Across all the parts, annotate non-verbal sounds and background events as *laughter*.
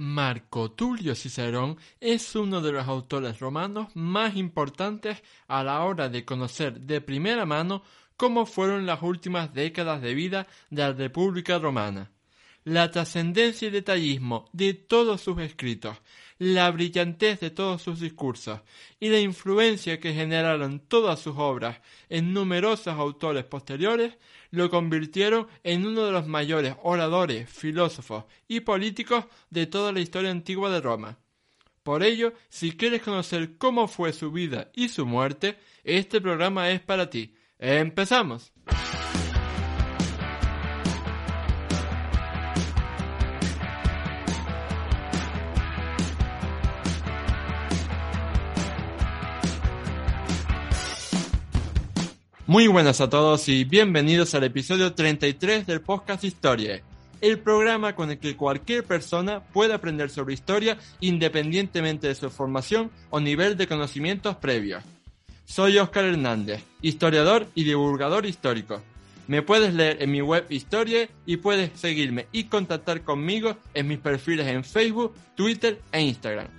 Marco Tulio Cicerón es uno de los autores romanos más importantes a la hora de conocer de primera mano cómo fueron las últimas décadas de vida de la República Romana. La trascendencia y detallismo de todos sus escritos, la brillantez de todos sus discursos y la influencia que generaron todas sus obras en numerosos autores posteriores lo convirtieron en uno de los mayores oradores, filósofos y políticos de toda la historia antigua de Roma. Por ello, si quieres conocer cómo fue su vida y su muerte, este programa es para ti. ¡Empezamos! Muy buenas a todos y bienvenidos al episodio 33 del podcast Historia, el programa con el que cualquier persona puede aprender sobre historia independientemente de su formación o nivel de conocimientos previos. Soy Oscar Hernández, historiador y divulgador histórico. Me puedes leer en mi web Historia y puedes seguirme y contactar conmigo en mis perfiles en Facebook, Twitter e Instagram.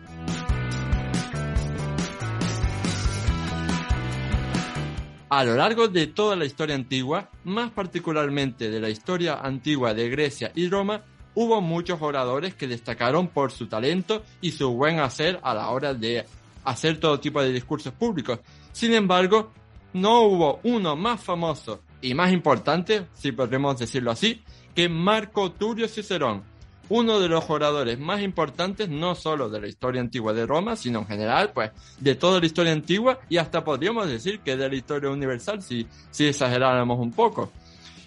A lo largo de toda la historia antigua, más particularmente de la historia antigua de Grecia y Roma, hubo muchos oradores que destacaron por su talento y su buen hacer a la hora de hacer todo tipo de discursos públicos. Sin embargo, no hubo uno más famoso y más importante, si podemos decirlo así, que Marco Tulio Cicerón, uno de los oradores más importantes no solo de la historia antigua de Roma, sino en general, pues, de toda la historia antigua y hasta podríamos decir que de la historia universal, si, si exageráramos un poco.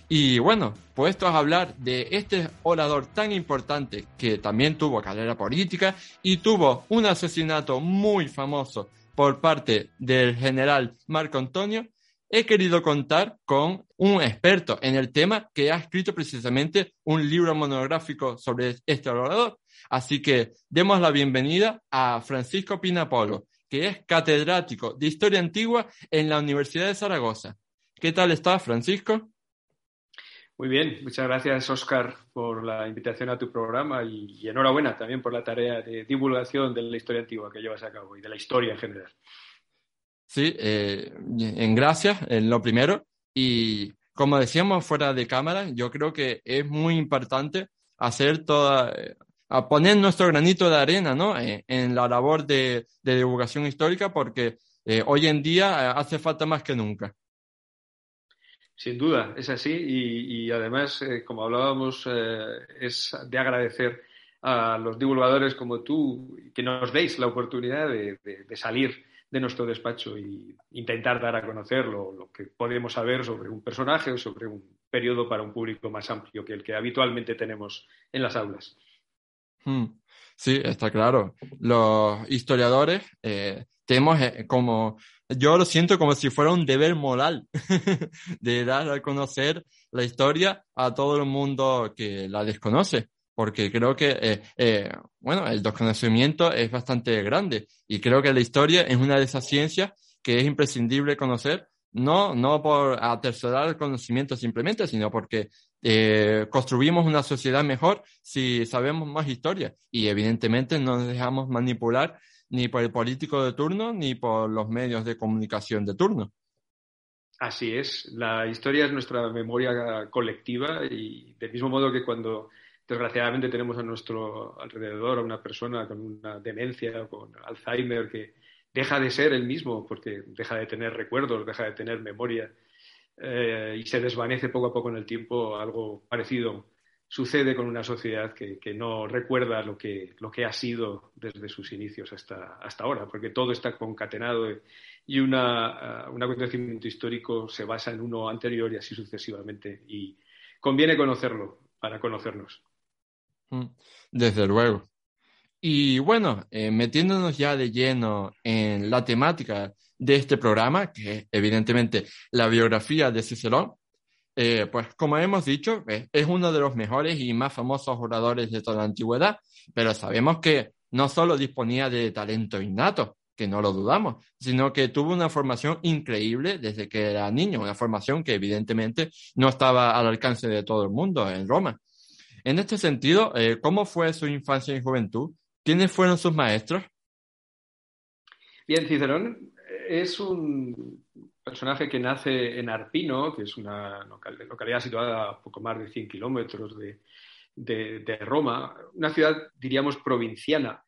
Y bueno, puestos a hablar de este orador tan importante que también tuvo carrera política y tuvo un asesinato muy famoso por parte del general Marco Antonio, he querido contar con un experto en el tema que ha escrito precisamente un libro monográfico sobre este orador. Así que demos la bienvenida a Francisco Pinapolo, que es catedrático de Historia Antigua en la Universidad de Zaragoza. ¿Qué tal estás, Francisco? Muy bien, muchas gracias, Oscar, por la invitación a tu programa y, y enhorabuena también por la tarea de divulgación de la historia antigua que llevas a cabo y de la historia en general. Sí, eh, en gracias, en lo primero. Y como decíamos fuera de cámara, yo creo que es muy importante hacer toda, a poner nuestro granito de arena, ¿no? En, en la labor de, divulgación histórica, porque eh, hoy en día eh, hace falta más que nunca. Sin duda, es así. Y, además, eh, como hablábamos, eh, es de agradecer a los divulgadores como tú que nos deis la oportunidad de salir de nuestro despacho y intentar dar a conocer lo, lo, que podemos saber sobre un personaje o sobre un periodo para un público más amplio que el que habitualmente tenemos en las aulas. Hmm. Sí, está claro. Los historiadores eh, tenemos eh, como, yo lo siento como si fuera un deber moral *laughs* de dar a conocer la historia a todo el mundo que la desconoce porque creo que, eh, eh, bueno, el desconocimiento es bastante grande y creo que la historia es una de esas ciencias que es imprescindible conocer, no, no por atercerar el conocimiento simplemente, sino porque eh, construimos una sociedad mejor si sabemos más historia y evidentemente no nos dejamos manipular ni por el político de turno ni por los medios de comunicación de turno. Así es, la historia es nuestra memoria colectiva y del mismo modo que cuando desgraciadamente tenemos a nuestro alrededor a una persona con una demencia o con Alzheimer que deja de ser el mismo porque deja de tener recuerdos, deja de tener memoria eh, y se desvanece poco a poco en el tiempo. Algo parecido sucede con una sociedad que, no recuerda lo que, lo que, ha sido desde sus inicios hasta, hasta ahora, porque todo está concatenado y una, uh, un acontecimiento histórico se basa en uno anterior y así sucesivamente. Y conviene conocerlo para conocernos. Desde luego. Y bueno, eh, metiéndonos ya de lleno en la temática de este programa, que es evidentemente la biografía de Cicerón, eh, pues como hemos dicho, es uno de los mejores y más famosos oradores de toda la antigüedad, pero sabemos que no solo disponía de talento innato, que no lo dudamos, sino que tuvo una formación increíble desde que era niño, una formación que evidentemente no estaba al alcance de todo el mundo en Roma. En este sentido, eh, ¿cómo fue su infancia y juventud? ¿Quiénes fueron sus maestros? Bien, Cicerón es un personaje que nace en Arpino, que es una localidad situada a poco más de 100 kilómetros de, Roma, una ciudad, diríamos, provinciana,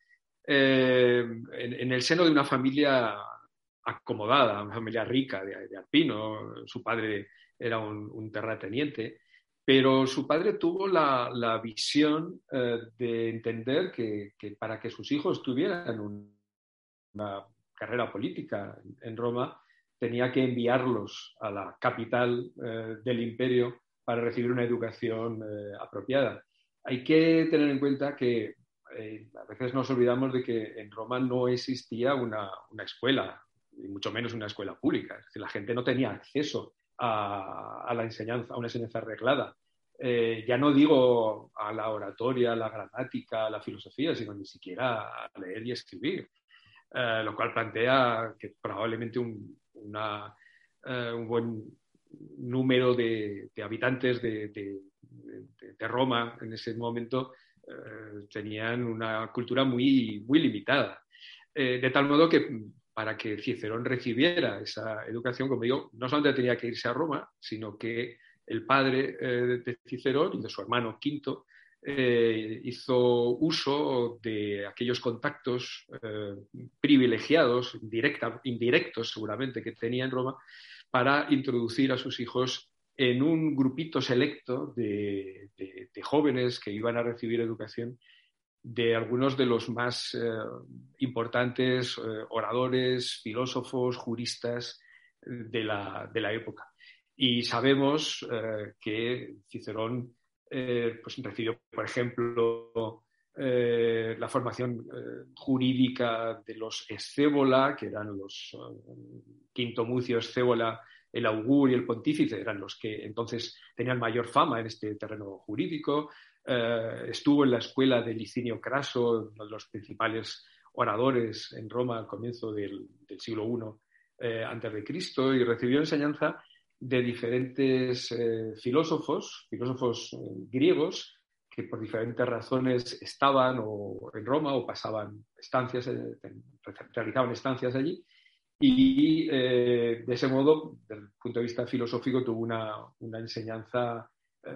eh, en, el seno de una familia acomodada, una familia rica de, Arpino. Su padre era un terrateniente pero su padre tuvo la, visión eh, de entender que, para que sus hijos tuvieran una carrera política en Roma, tenía que enviarlos a la capital eh, del imperio para recibir una educación eh, apropiada. Hay que tener en cuenta que a veces nos olvidamos de que en Roma no existía una, escuela, y mucho menos una escuela pública. Es decir, la gente no tenía acceso a, la enseñanza, a una enseñanza arreglada. Eh, ya no digo a la oratoria, a la gramática, a la filosofía, sino ni siquiera a leer y escribir, eh, lo cual plantea que probablemente un, eh, un buen número de, habitantes de, de, Roma en ese momento tenían una cultura muy, muy limitada. de tal modo que para que Cicerón recibiera esa educación, como digo, no solamente tenía que irse a Roma, sino que el padre eh, de Cicerón y de su hermano Quinto eh, hizo uso de aquellos contactos eh, privilegiados, indirectos seguramente, que tenía en Roma, para introducir a sus hijos en un grupito selecto de jóvenes que iban a recibir educación de algunos de los más eh, importantes eh, oradores, filósofos, juristas de la, época. Y sabemos eh, que Cicerón pues recibió, por ejemplo, la formación jurídica de los Escébola, que eran los Quinto Mucio Escébola, el augur y el pontífice, eran los que entonces tenían mayor fama en este terreno jurídico. Eh, estuvo en la escuela de Licinio Craso, uno de los principales oradores en Roma al comienzo del, siglo I eh, antes de Cristo, y recibió enseñanza de diferentes eh, filósofos, filósofos griegos, que por diferentes razones estaban en Roma o pasaban estancias, realizaban estancias allí, y de ese modo, desde el punto de vista filosófico, tuvo una, una enseñanza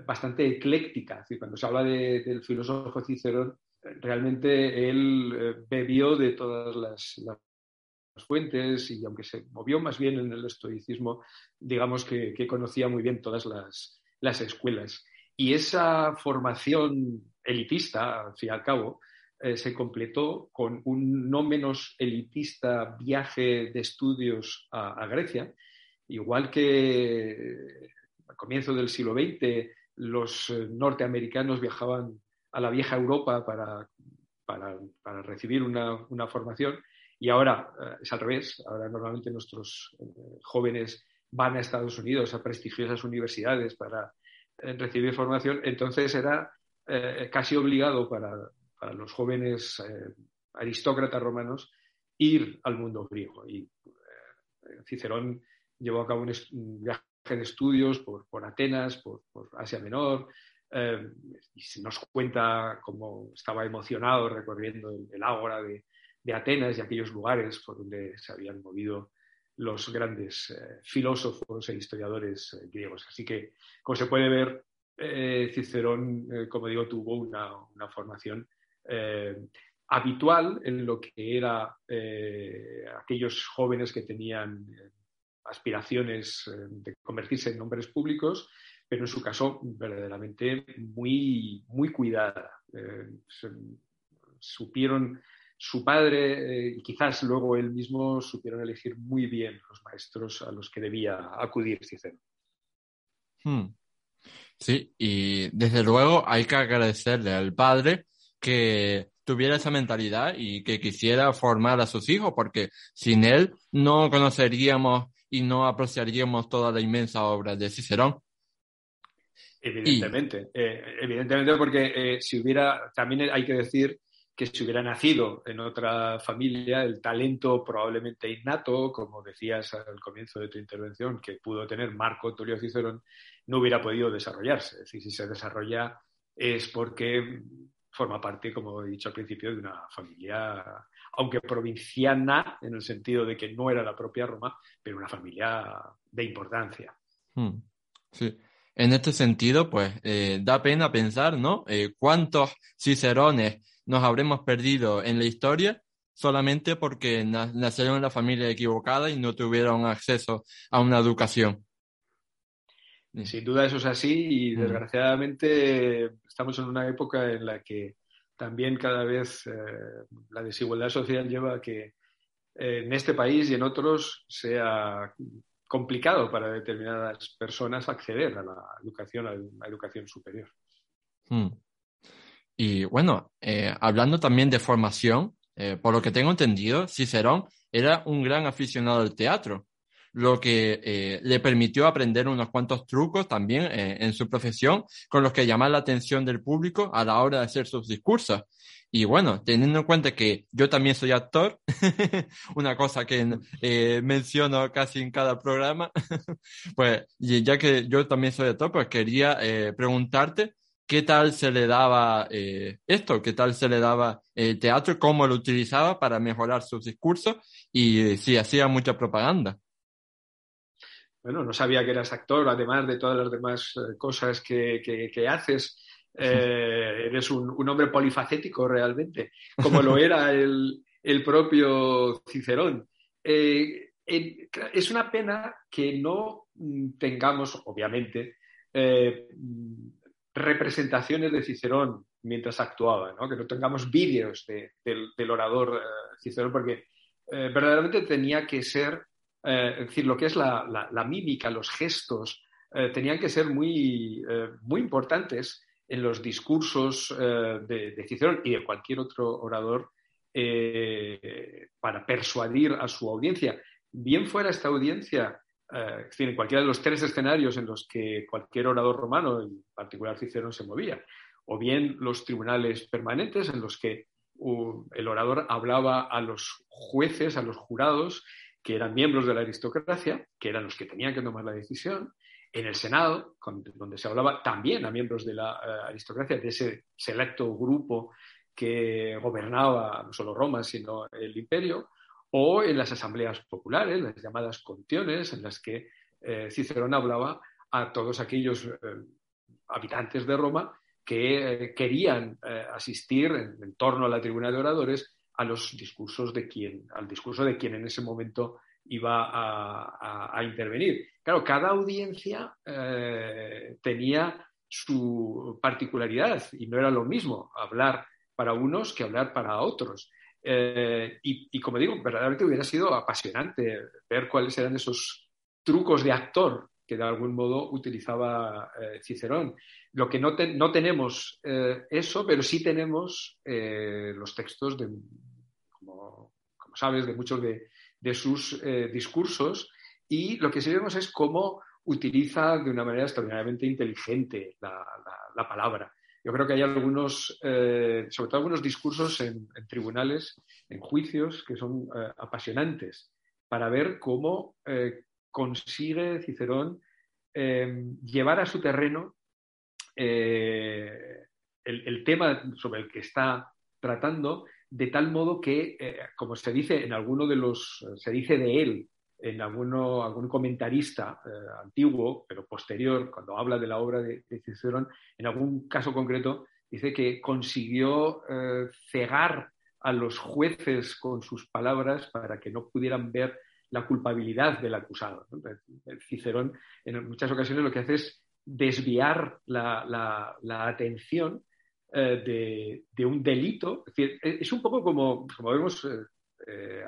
bastante ecléctica. cuando se habla del filósofo Cicerón, realmente él eh, bebió de todas las, fuentes y aunque se movió más bien en el estoicismo, digamos que, conocía muy bien todas las, escuelas. Y esa formación elitista, al fin y al cabo, eh, se completó con un no menos elitista viaje de estudios a, a Grecia, igual que al comienzo del siglo XX los eh, norteamericanos viajaban a la vieja Europa para, para, recibir una, formación y ahora eh, es al revés. Ahora normalmente nuestros eh, jóvenes van a Estados Unidos, a prestigiosas universidades para recibir formación. Entonces era casi obligado para, los jóvenes aristócratas romanos ir al mundo griego. Y Cicerón llevó a cabo un viaje de estudios por, Atenas, por, Asia Menor, eh, y se nos cuenta cómo estaba emocionado recorriendo el, ágora de, Atenas y aquellos lugares por donde se habían movido los grandes eh, filósofos e historiadores eh, griegos. Así que, como se puede ver, Cicerón, como digo, tuvo una, una formación habitual en lo que era aquellos jóvenes que tenían aspiraciones eh, de convertirse en hombres públicos, pero en su caso verdaderamente muy, muy cuidada. Eh, supieron, su padre eh, y quizás luego él mismo supieron elegir muy bien los maestros a los que debía acudir Cicero. Hmm. Sí, y desde luego hay que agradecerle al padre que tuviera esa mentalidad y que quisiera formar a sus hijos, porque sin él no conoceríamos y no apreciaríamos toda la inmensa obra de Cicerón. Evidentemente, eh, evidentemente porque eh, si hubiera, también hay que decir que si hubiera nacido en otra familia, el talento probablemente innato, como decías al comienzo de tu intervención, que pudo tener Marco Tulio Cicerón, no hubiera podido desarrollarse. Es decir, si se desarrolla es porque forma parte, como he dicho al principio, de una familia, aunque provinciana, en el sentido de que no era la propia Roma, pero una familia de importancia. Hmm. Sí. En este sentido, pues eh, da pena pensar, ¿no? Eh, ¿Cuántos cicerones nos habremos perdido en la historia solamente porque nacieron en la familia equivocada y no tuvieron acceso a una educación. Sin duda eso es así y mm. desgraciadamente estamos en una época en la que también cada vez eh, la desigualdad social lleva a que eh, en este país y en otros sea complicado para determinadas personas acceder a la educación, a la educación superior. Mm. Y bueno, eh, hablando también de formación, por lo que tengo entendido, Cicerón era un gran aficionado al teatro, lo que eh, le permitió aprender unos cuantos trucos también en su profesión con los que llamar la atención del público a la hora de hacer sus discursos. Y bueno, teniendo en cuenta que yo también soy actor, *laughs* una cosa que menciono casi en cada programa, *laughs* pues ya que yo también soy actor, pues quería preguntarte qué tal se le daba eh, esto, qué tal se le daba el teatro, cómo lo utilizaba para mejorar sus discursos y si hacía mucha propaganda. Bueno, no sabía que eras actor, además de todas las demás eh, cosas que, haces. Eh, eres un, hombre polifacético realmente, como lo era el, propio Cicerón. es una pena que no mm, tengamos, obviamente, representaciones de Cicerón mientras actuaba, ¿no? que no tengamos vídeos del, orador eh, Cicerón, porque eh, verdaderamente tenía que ser, eh, es decir, lo que es la, mímica, los gestos, tenían que ser muy, muy importantes en los discursos de, Cicerón y de cualquier otro orador para persuadir a su audiencia. Bien fuera esta audiencia eh, en cualquiera de los tres escenarios en los que cualquier orador romano, en particular Cicerón, se movía, o bien los tribunales permanentes en los que el orador hablaba a los jueces, a los jurados, que eran miembros de la aristocracia, que eran los que tenían que tomar la decisión, en el Senado, donde se hablaba también a miembros de la eh, aristocracia, de ese selecto grupo que gobernaba no solo Roma, sino el imperio, o en las asambleas populares, las llamadas contiones, en las que eh, Cicerón hablaba a todos aquellos eh, habitantes de Roma que querían asistir en, torno a la tribuna de oradores a los discursos de quien, al discurso de quien en ese momento iba a, intervenir. Claro, cada audiencia tenía su particularidad y no era lo mismo hablar para unos que hablar para otros. Eh, y, como digo, verdaderamente hubiera sido apasionante ver cuáles eran esos trucos de actor que de algún modo utilizaba eh, Cicerón. Lo que no, no tenemos eh, eso, pero sí tenemos los textos de, como, sabes, de muchos de, sus discursos y lo que sí vemos es cómo utiliza de una manera extraordinariamente inteligente la palabra. Yo creo que hay algunos, eh, sobre todo algunos discursos en, tribunales, en juicios, que son eh, apasionantes para ver cómo eh, consigue Cicerón llevar a su terreno el, tema sobre el que está tratando, de tal modo que, como se dice en alguno de los, se dice de él en alguno, algún comentarista eh, antiguo, pero posterior, cuando habla de la obra de, Cicerón, en algún caso concreto, dice que consiguió eh, cegar a los jueces con sus palabras para que no pudieran ver la culpabilidad del acusado. Cicerón en muchas ocasiones lo que hace es desviar la, atención eh, de, un delito. Es, un poco como, como vemos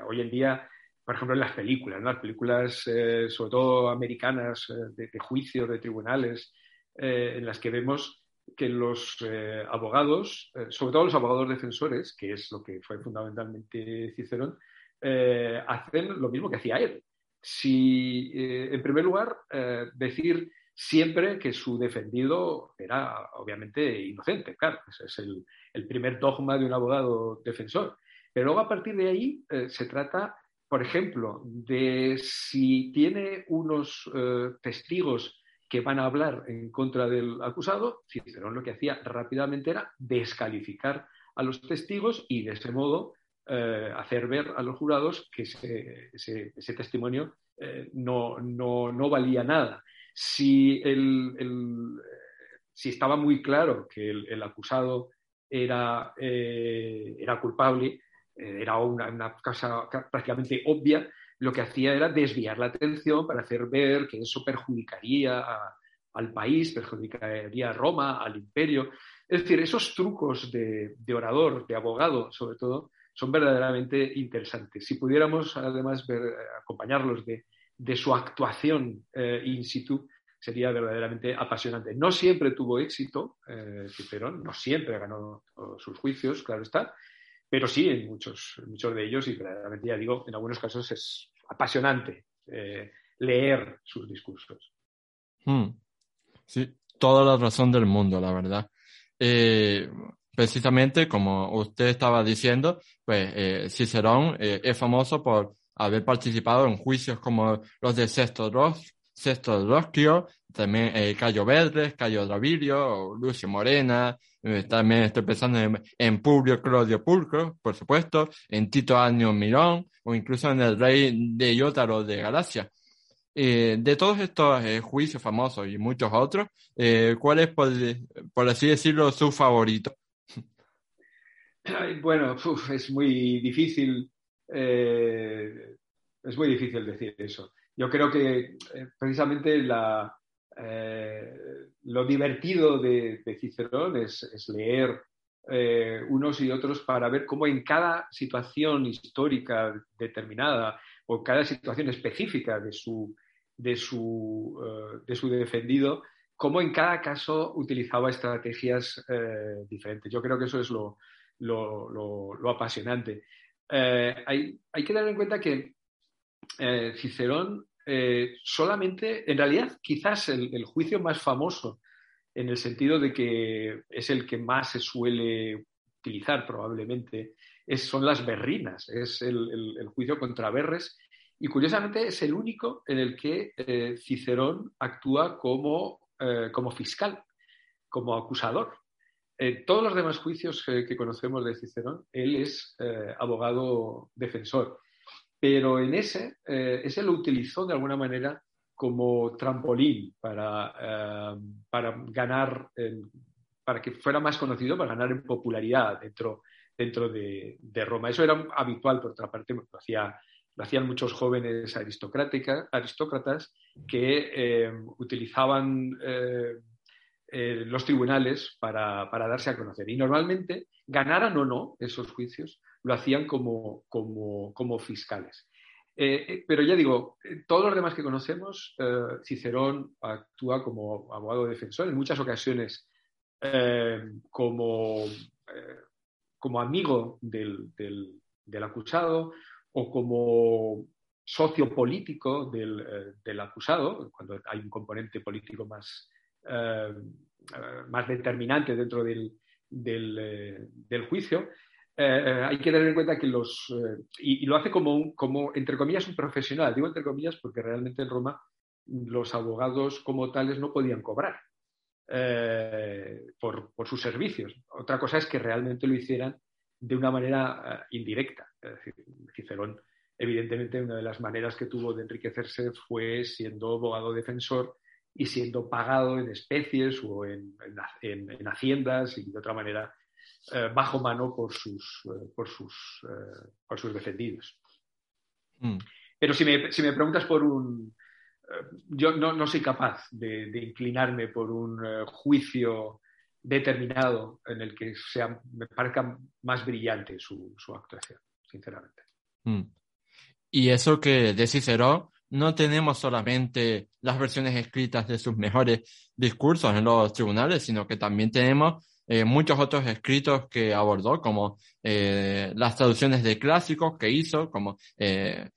hoy en día por ejemplo, en las películas, las películas, eh, sobre todo americanas, eh, de, juicio, de tribunales, eh, en las que vemos que los eh, abogados, eh, sobre todo los abogados defensores, que es lo que fue fundamentalmente Cicerón, eh, hacen lo mismo que hacía él. Si, en primer lugar, decir siempre que su defendido era obviamente inocente, claro, ese es el, primer dogma de un abogado defensor. Pero luego a partir de ahí se trata, por ejemplo, de si tiene unos testigos que van a hablar en contra del acusado, Cicerón lo que hacía rápidamente era descalificar a los testigos y de ese modo eh, hacer ver a los jurados que ese, testimonio eh, no, valía nada. Si, si, estaba muy claro que el, acusado era, eh, era culpable, era una, una cosa prácticamente obvia, lo que hacía era desviar la atención para hacer ver que eso perjudicaría al país, perjudicaría a Roma, al imperio. Es decir, esos trucos de, orador, de abogado, sobre todo, son verdaderamente interesantes. Si pudiéramos además acompañarlos de, su actuación eh, in situ, sería verdaderamente apasionante. No siempre tuvo éxito eh, Cicerón, no siempre ganó sus juicios, claro está, pero sí en muchos, muchos de ellos y verdaderamente, ya digo, en algunos casos es apasionante eh, leer sus discursos. Hmm. Sí, toda la razón del mundo, la verdad. Precisamente como usted estaba diciendo, pues Cicerón es famoso por haber participado en juicios como los de Sexto, Ros Sexto Rosquio, también Cayo Verdes, Cayo Dravilio, Lucio Morena, también estoy pensando en, Publio Claudio Pulcro, por supuesto, en Tito Año Mirón, o incluso en el rey de Iótaro de Galacia. Eh, de todos estos eh, juicios famosos y muchos otros, eh, ¿cuál es, por, así decirlo, su favorito? Bueno, es muy difícil, es muy difícil decir eso. Yo creo que precisamente la, lo divertido de, Cicerón es, leer eh, unos y otros para ver cómo en cada situación histórica determinada o cada situación específica de su, de su, eh, de su defendido, cómo en cada caso utilizaba estrategias eh, diferentes. Yo creo que eso es lo, lo, apasionante. Hay, hay, que tener en cuenta que Cicerón solamente, en realidad, quizás el, juicio más famoso en el sentido de que es el que más se suele utilizar probablemente, es, son las berrinas, es el, juicio contra Berres y curiosamente es el único en el que eh, Cicerón actúa como, eh, como, fiscal, como acusador. En todos los demás juicios que, conocemos de Cicerón, él es eh, abogado defensor. Pero en ese, ese lo utilizó de alguna manera como trampolín para, eh, para ganar, para que fuera más conocido, para ganar en popularidad dentro, dentro de, Roma. Eso era habitual, por otra parte, lo, hacía, lo hacían muchos jóvenes aristócratas que eh, utilizaban eh, los tribunales para, para, darse a conocer. Y normalmente, ganaran o no esos juicios, lo hacían como, como, como fiscales. Eh, eh, pero ya digo, todos los demás que conocemos, eh, Cicerón actúa como abogado defensor, en muchas ocasiones como, como amigo del, del, acusado o como socio político del, del, acusado, cuando hay un componente político más, más determinante dentro del, del juicio. Eh, eh, hay que tener en cuenta que los. Eh, y, lo hace como, como, entre comillas, un profesional. Digo entre comillas porque realmente en Roma los abogados como tales no podían cobrar por, por, sus servicios. Otra cosa es que realmente lo hicieran de una manera indirecta. Cicerón, evidentemente, una de las maneras que tuvo de enriquecerse fue siendo abogado defensor y siendo pagado en especies o en, en, en haciendas y de otra manera eh, bajo mano por sus, eh, por sus, eh, por sus defendidos. Mm. Pero si me, si me, preguntas por un... yo no, no, soy capaz de, inclinarme por un juicio determinado en el que sea, me parezca más brillante su, su actuación, sinceramente. Mm. Y eso que de Cicero, no tenemos solamente las versiones escritas de sus mejores discursos en los tribunales, sino que también tenemos eh, muchos otros escritos que abordó, como eh, las traducciones de clásicos que hizo, como eh,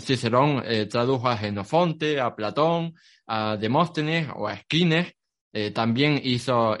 Cicerón tradujo a Genofonte, a Platón, a Demóstenes o a Esquines, también hizo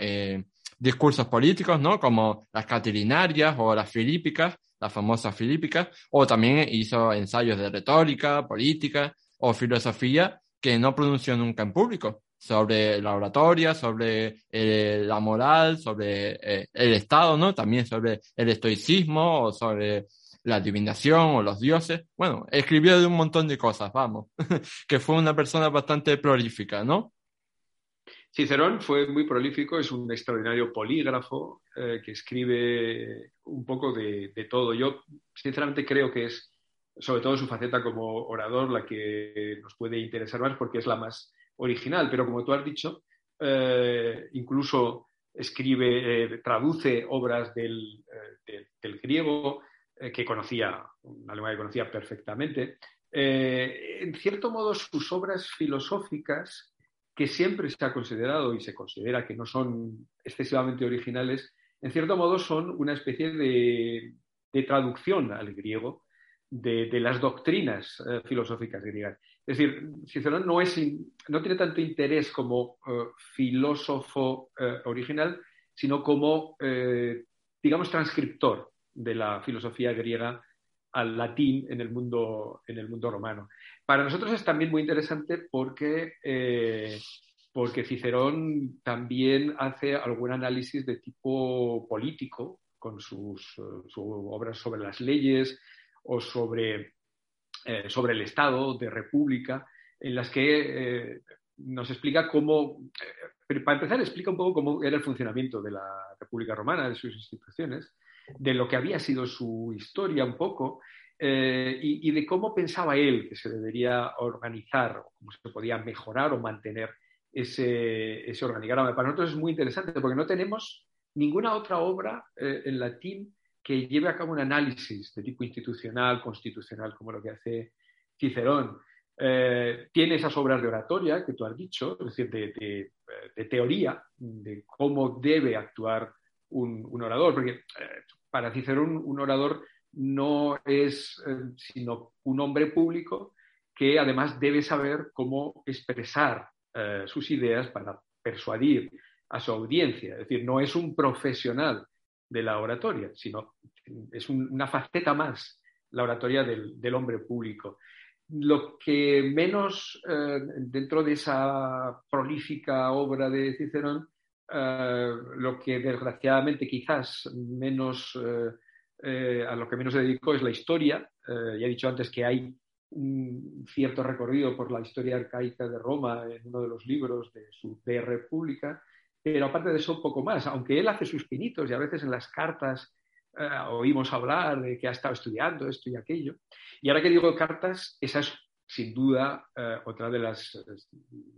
discursos políticos, ¿no? Como las catilinarias o las filípicas, las famosas filípicas, o también hizo ensayos de retórica, política o filosofía que no pronunció nunca en público, sobre la oratoria, sobre eh, la moral, sobre eh, el Estado, ¿no? También sobre el estoicismo o sobre la adivinación o los dioses. Bueno, escribió de un montón de cosas, vamos, *laughs* que fue una persona bastante prolífica, ¿no? Cicerón fue muy prolífico, es un extraordinario polígrafo eh, que escribe un poco de, todo. Yo sinceramente creo que es sobre todo su faceta como orador la que nos puede interesar más porque es la más original, pero como tú has dicho, eh, incluso escribe, eh, traduce obras del, del griego que conocía, una lengua que conocía perfectamente. en cierto modo, sus obras filosóficas que siempre se ha considerado y se considera que no son excesivamente originales, en cierto modo son una especie de, traducción al griego de, las doctrinas eh, filosóficas griegas. Es decir, Cicerón no, es, no tiene tanto interés como eh, filósofo eh, original, sino como, digamos, transcriptor de la filosofía griega al latín en el mundo, en el mundo romano. Para nosotros es también muy interesante porque, eh, porque Cicerón también hace algún análisis de tipo político con sus, obras sobre las leyes o sobre, eh, sobre el Estado de República, en las que eh, nos explica cómo, para empezar, explica un poco cómo era el funcionamiento de la República Romana, de sus instituciones, de lo que había sido su historia un poco eh, y, de cómo pensaba él que se debería organizar, cómo se podía mejorar o mantener ese, ese organigrama. Para nosotros es muy interesante porque no tenemos ninguna otra obra eh, en latín que lleve a cabo un análisis de tipo institucional, constitucional, como lo que hace Cicerón. Eh, tiene esas obras de oratoria que tú has dicho, es decir, de, de, teoría, de cómo debe actuar un, un orador, porque para Cicerón un orador no es eh, sino un hombre público que además debe saber cómo expresar eh, sus ideas para persuadir a su audiencia. Es decir, no es un profesional de la oratoria, sino es una faceta más la oratoria del, hombre público. Lo que menos eh, dentro de esa prolífica obra de Cicerón, lo que desgraciadamente quizás menos eh, a lo que menos se dedicó es la historia. Eh, ya he dicho antes que hay un cierto recorrido por la historia arcaica de Roma en uno de los libros de su de República, pero aparte de eso, poco más. Aunque él hace sus pinitos y a veces en las cartas eh, oímos hablar de que ha estado estudiando esto y aquello. Y ahora que digo cartas, esa es sin duda otra de las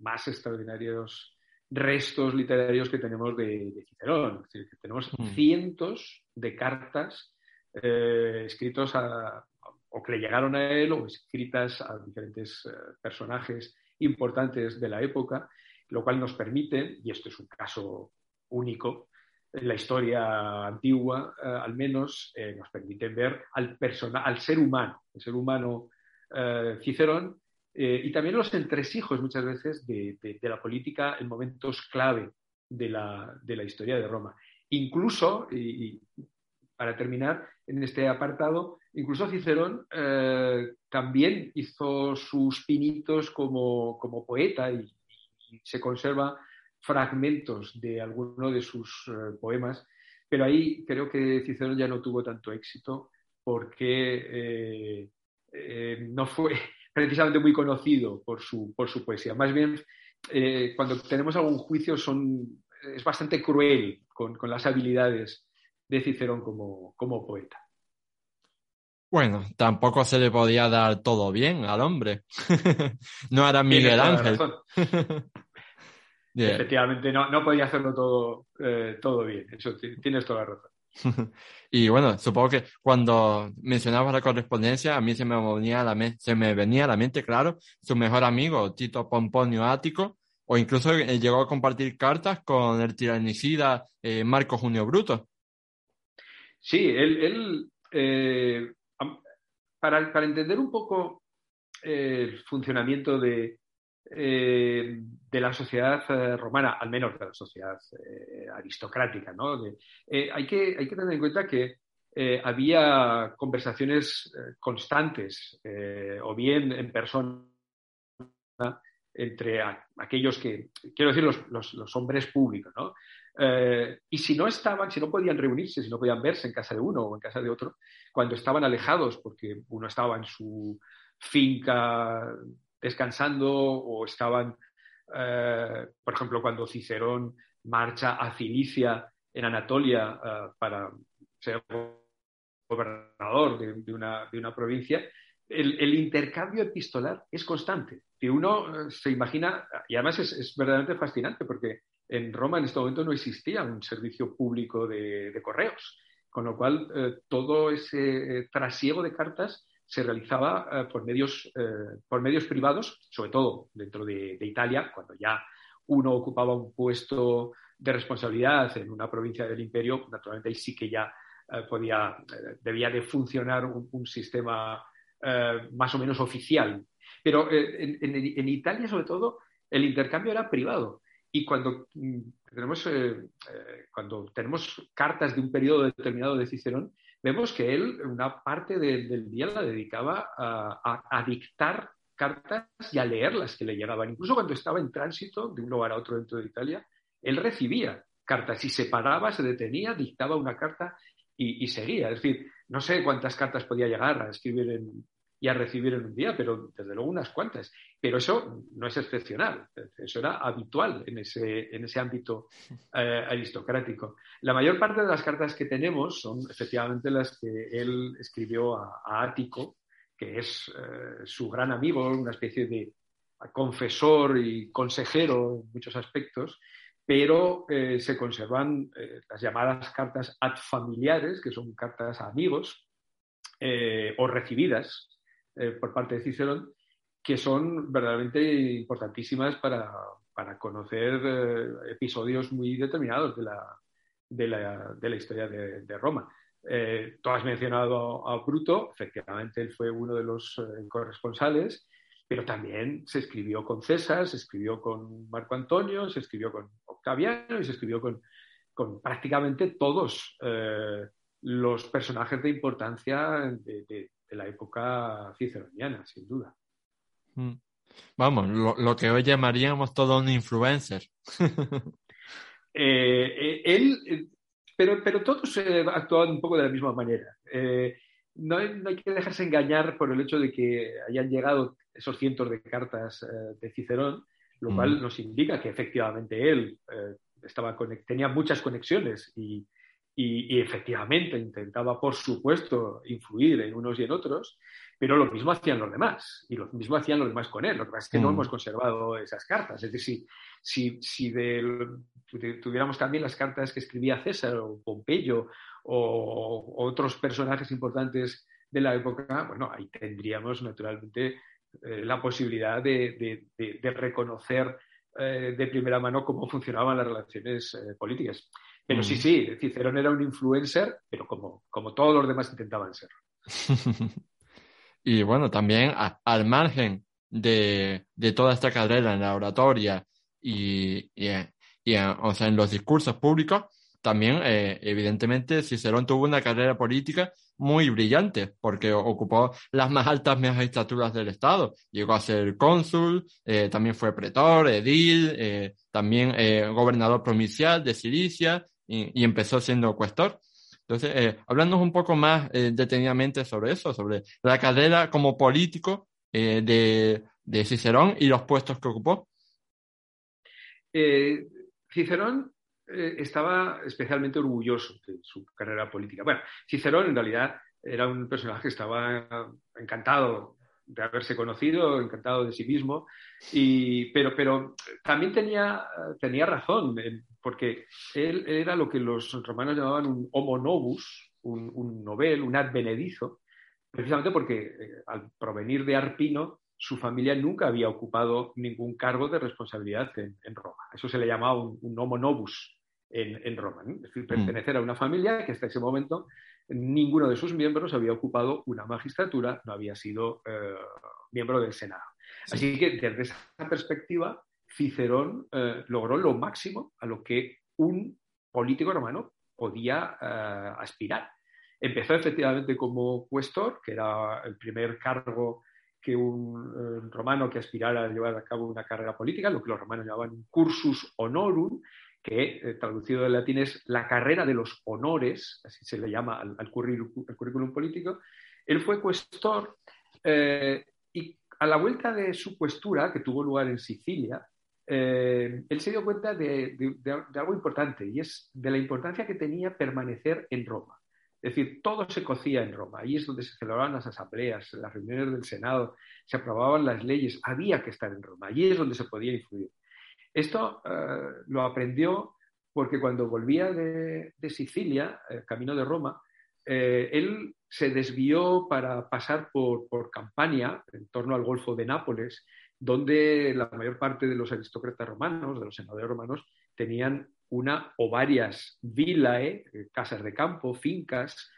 más extraordinarios restos literarios que tenemos de, Cicerón. Es decir, que tenemos mm. cientos de cartas eh, escritos o que le llegaron a él o escritas a diferentes eh, personajes importantes de la época, lo cual nos permite, y esto es un caso único, en la historia antigua, eh, al menos, nos permite ver al, al ser humano, el ser humano Cicerón, y también los entresijos muchas veces de, la política en momentos clave de la, de la historia de Roma. Incluso, y, para terminar en este apartado, incluso Cicerón eh, también hizo sus pinitos como, poeta y, se conserva fragmentos de alguno de sus eh, poemas, pero ahí creo que Cicerón ya no tuvo tanto éxito porque eh, no fue *laughs* precisamente muy conocido por su, por su poesía. Más bien, cuando tenemos algún juicio son, es bastante cruel con, con las habilidades de Cicerón como, como poeta. Bueno, tampoco se le podía dar todo bien al hombre. *laughs* no era Miguel Ángel. *laughs* Efectivamente, no, no, podía hacerlo todo, eh, todo bien. Eso tienes toda la razón. *laughs* y bueno, supongo que cuando mencionabas la correspondencia, a mí se me venía a la, se me venía a la mente, claro, su mejor amigo, Tito Pomponio Ático, o incluso eh, llegó a compartir cartas con el tiranicida eh, Marco Junio Bruto. Sí, él, eh, para, entender un poco el funcionamiento de, de la sociedad romana, al menos de la sociedad aristocrática, ¿no? hay, que, hay que tener en cuenta que había conversaciones constantes, o bien en persona, entre aquellos que, quiero decir, los, hombres públicos, ¿no? Eh, y si no estaban, si no podían reunirse, si no podían verse en casa de uno o en casa de otro, cuando estaban alejados, porque uno estaba en su finca descansando o estaban, eh, por ejemplo, cuando Cicerón marcha a Cilicia en Anatolia eh, para ser gobernador de, una, provincia, el, intercambio epistolar es constante. Que uno eh, se imagina, y además es, verdaderamente fascinante porque en Roma en este momento no existía un servicio público de, correos, con lo cual eh, todo ese eh, trasiego de cartas se realizaba por, medios, por medios privados, sobre todo dentro de, Italia, cuando ya uno ocupaba un puesto de responsabilidad en una provincia del imperio, naturalmente ahí sí que ya podía, debía de funcionar un sistema eh, más o menos oficial. Pero eh, en, Italia, sobre todo, el intercambio era privado. Y cuando mm, tenemos, eh, cuando tenemos cartas de un periodo determinado de Cicerón, vemos que él una parte del día la dedicaba a, dictar cartas y a leer las que le llegaban. Incluso cuando estaba en tránsito de un lugar a otro dentro de Italia, él recibía cartas y se paraba, se detenía, dictaba una carta y, y, seguía. Es decir, no sé cuántas cartas podía llegar a escribir en, y a recibir en un día, pero desde luego unas cuantas. Pero eso no es excepcional, eso era habitual en ese, en ese ámbito eh, aristocrático. La mayor parte de las cartas que tenemos son efectivamente las que él escribió a, Ático, que es eh, su gran amigo, una especie de confesor y consejero en muchos aspectos, pero eh, se conservan las llamadas cartas ad familiares, que son cartas a amigos, o recibidas eh, por parte de Cicerón, que son verdaderamente importantísimas para, para conocer eh, episodios muy determinados de la, de la, de la historia de, Roma. Eh, tú has mencionado a, Bruto, efectivamente él fue uno de los corresponsales, pero también se escribió con César, se escribió con Marco Antonio, se escribió con Octaviano y se escribió con, con prácticamente todos los personajes de importancia de, de la época ciceroniana, sin duda. Mm. Vamos, lo, que hoy llamaríamos todo un influencer. *laughs* Eh, eh, él, eh, pero, pero todos actuaban un poco de la misma manera. No hay, que dejarse engañar por el hecho de que hayan llegado esos cientos de cartas de Cicerón, lo cual mm. nos indica que efectivamente él estaba tenía muchas conexiones y, y, efectivamente intentaba, por supuesto, influir en unos y en otros, pero lo mismo hacían los demás y lo mismo hacían los demás con él. Lo que pasa es que no mm. hemos conservado esas cartas. Es decir, si, si tuviéramos también las cartas que escribía César o Pompeyo o, otros personajes importantes de la época, bueno, ahí tendríamos naturalmente eh, la posibilidad de, reconocer eh, de primera mano cómo funcionaban las relaciones eh, políticas. Pero sí, mm. sí, Cicerón era un influencer, pero como, como todos los demás intentaban ser. *laughs* y bueno, también al margen de, de, toda esta carrera en la oratoria y, y, y o sea, en los discursos públicos, también eh, evidentemente Cicerón tuvo una carrera política muy brillante porque ocupó las más altas magistraturas del Estado. Llegó a ser cónsul, eh, también fue pretor, edil, eh, también gobernador provincial de Cilicia y, empezó siendo cuestor. Entonces, eh, hablándonos un poco más eh, detenidamente sobre eso, sobre la carrera como político eh, de, de, Cicerón y los puestos que ocupó. Eh, Cicerón estaba especialmente orgulloso de su carrera política. Bueno, Cicerón en realidad era un personaje que estaba encantado de haberse conocido, encantado de sí mismo, y, pero, pero también tenía, tenía razón, porque él era lo que los romanos llamaban un homo novus, un, un novel, un advenedizo, precisamente porque eh, al provenir de Arpino, su familia nunca había ocupado ningún cargo de responsabilidad en, Roma. Eso se le llamaba un, homo novus en, Roma, es decir, mm. pertenecer a una familia que hasta ese momento ninguno de sus miembros había ocupado una magistratura, no había sido eh, miembro del Senado. Así que desde esa perspectiva, Cicerón eh, logró lo máximo a lo que un político romano podía eh, aspirar. Empezó efectivamente como cuestor, que era el primer cargo que un romano que aspirara a llevar a cabo una carrera política, lo que los romanos llamaban un cursus honorum, que eh, traducido del latín es la carrera de los honores, así se le llama al, currículum, político. Él fue cuestor eh, y a la vuelta de su cuestura, que tuvo lugar en Sicilia, eh, él se dio cuenta de, algo importante y es de la importancia que tenía permanecer en Roma. Es decir, todo se cocía en Roma. Ahí es donde se celebraban las asambleas, las reuniones del Senado, se aprobaban las leyes. Había que estar en Roma. Allí es donde se podía influir. Esto eh, lo aprendió porque cuando volvía de, Sicilia, eh, camino de Roma, eh, él se desvió para pasar por, Campania, en torno al Golfo de Nápoles, donde la mayor parte de los aristócratas romanos, de los senadores romanos, tenían una o varias vilae, casas de campo, fincas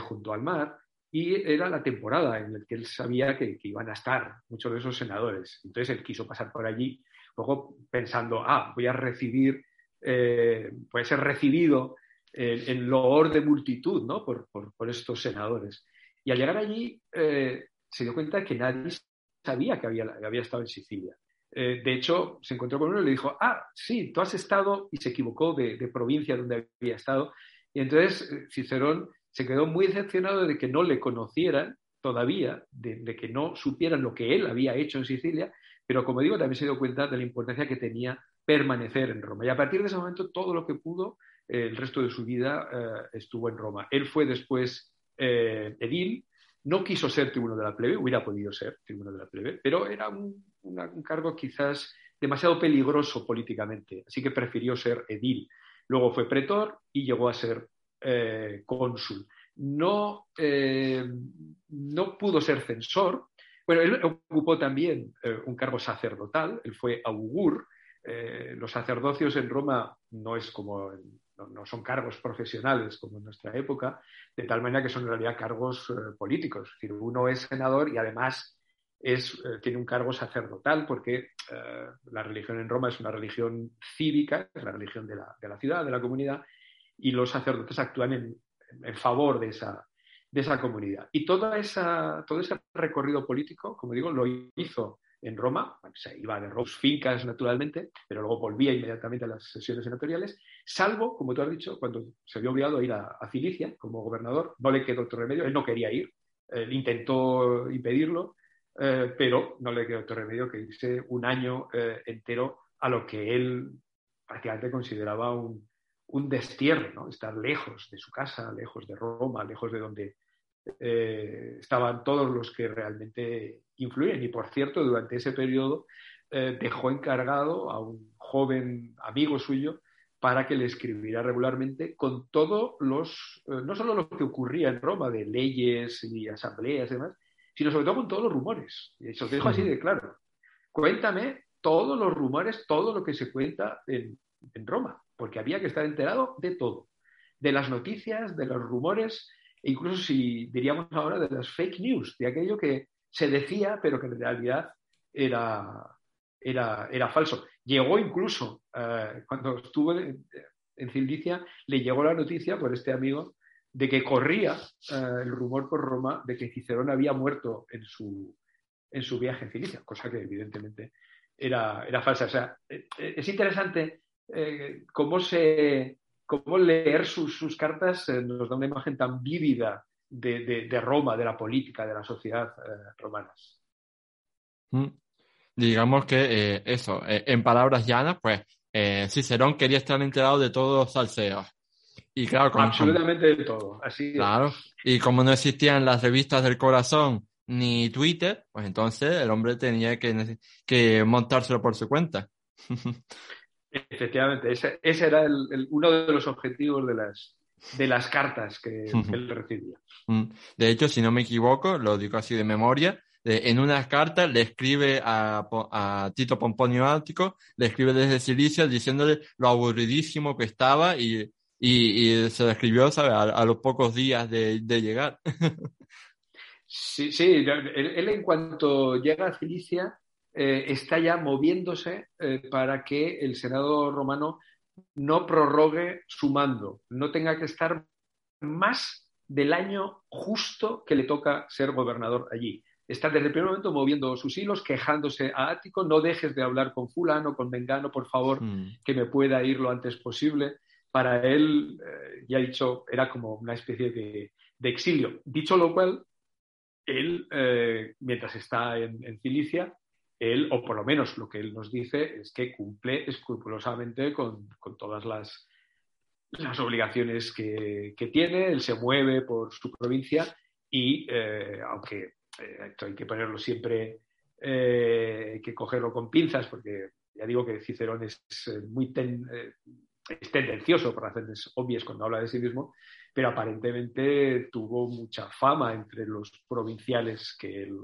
junto al mar, y era la temporada en la que él sabía que, iban a estar muchos de esos senadores. Entonces él quiso pasar por allí luego pensando, ah, voy a recibir, eh, puede ser recibido en, loor de multitud ¿no? por, estos senadores. Y al llegar allí eh, se dio cuenta que nadie sabía que había, había estado en Sicilia. Eh, de hecho, se encontró con uno y le dijo, ah, sí, tú has estado, y se equivocó de, provincia donde había estado. Y entonces Cicerón se quedó muy decepcionado de que no le conocieran todavía, de, que no supieran lo que él había hecho en Sicilia, pero como digo, también se dio cuenta de la importancia que tenía permanecer en Roma. Y a partir de ese momento, todo lo que pudo, eh, el resto de su vida eh, estuvo en Roma. Él fue después eh, edil, no quiso ser tribuno de la plebe, hubiera podido ser tribuno de la plebe, pero era un, cargo quizás demasiado peligroso políticamente, así que prefirió ser edil. Luego fue pretor y llegó a ser cónsul. No, no pudo ser censor, bueno, él ocupó también eh, un cargo sacerdotal, él fue augur. Eh, los sacerdocios en Roma no es como no, son cargos profesionales como en nuestra época, de tal manera que son en realidad cargos eh, políticos. Es decir, uno es senador y además es, tiene un cargo sacerdotal porque la religión en Roma es una religión cívica, es la religión de la, de la ciudad, de la comunidad, y los sacerdotes actúan en, en favor de esa, de esa comunidad. Y toda esa, todo ese recorrido político, como digo, lo hizo en Roma, se iba de Roma, fincas naturalmente, pero luego volvía inmediatamente a las sesiones senatoriales, salvo, como tú has dicho, cuando se vio obligado a ir a, Cilicia como gobernador, no le quedó otro remedio, él no quería ir, intentó impedirlo, eh, pero no le quedó otro remedio que irse un año eh, entero a lo que él prácticamente consideraba un, un destierro, ¿no? estar lejos de su casa, lejos de Roma, lejos de donde eh, estaban todos los que realmente influyen. Y por cierto, durante ese periodo eh, dejó encargado a un joven amigo suyo para que le escribiera regularmente con todos los, eh, no solo lo que ocurría en Roma de leyes y asambleas y demás, sino sobre todo con todos los rumores. Y eso dejo así de claro. Cuéntame todos los rumores, todo lo que se cuenta en, en Roma porque había que estar enterado de todo, de las noticias, de los rumores, e incluso si diríamos ahora de las fake news, de aquello que se decía, pero que en realidad era, era, era falso. Llegó incluso, eh, cuando estuvo en, Cilicia, le llegó la noticia por este amigo de que corría eh, el rumor por Roma de que Cicerón había muerto en su, en su viaje en Cilicia, cosa que evidentemente era, era falsa. O sea, eh, es interesante eh, cómo, se, cómo leer sus, cartas eh, nos da una imagen tan vívida de, Roma, de la política, de la sociedad eh, romana. Mm. Digamos que eso, en palabras llanas, pues Cicerón quería estar enterado de todos los salseos. Y claro, Absolutamente de todo, así Claro, y como no existían las revistas del corazón ni Twitter, pues entonces el hombre tenía que, que montárselo por su cuenta. *laughs* Efectivamente, ese, era uno de los objetivos de las, de las cartas que, él recibía. Mm. De hecho, si no me equivoco, lo digo así de memoria, en unas cartas le escribe a, Tito Pomponio Ático, le escribe desde Cilicia diciéndole lo aburridísimo que estaba y, se lo escribió A, los pocos días de, llegar. *laughs* sí, sí, él, en cuanto llega a Cilicia eh, está ya moviéndose eh, para que el Senado romano no prorrogue su mando, no tenga que estar más del año justo que le toca ser gobernador allí está desde el primer momento moviendo sus hilos, quejándose a Ático, no dejes de hablar con fulano, con Mengano, por favor, mm. que me pueda ir lo antes posible. Para él, eh, ya he dicho, era como una especie de, exilio. Dicho lo cual, él, eh, mientras está en, Cilicia, él, o por lo menos lo que él nos dice, es que cumple escrupulosamente con, todas las, las obligaciones que, tiene, él se mueve por su provincia y, eh, aunque eh, hay que ponerlo siempre, eh, hay que cogerlo con pinzas, porque ya digo que Cicerón es eh, muy tendencioso por razones obvias cuando habla de sí mismo, pero aparentemente tuvo mucha fama entre los provinciales que él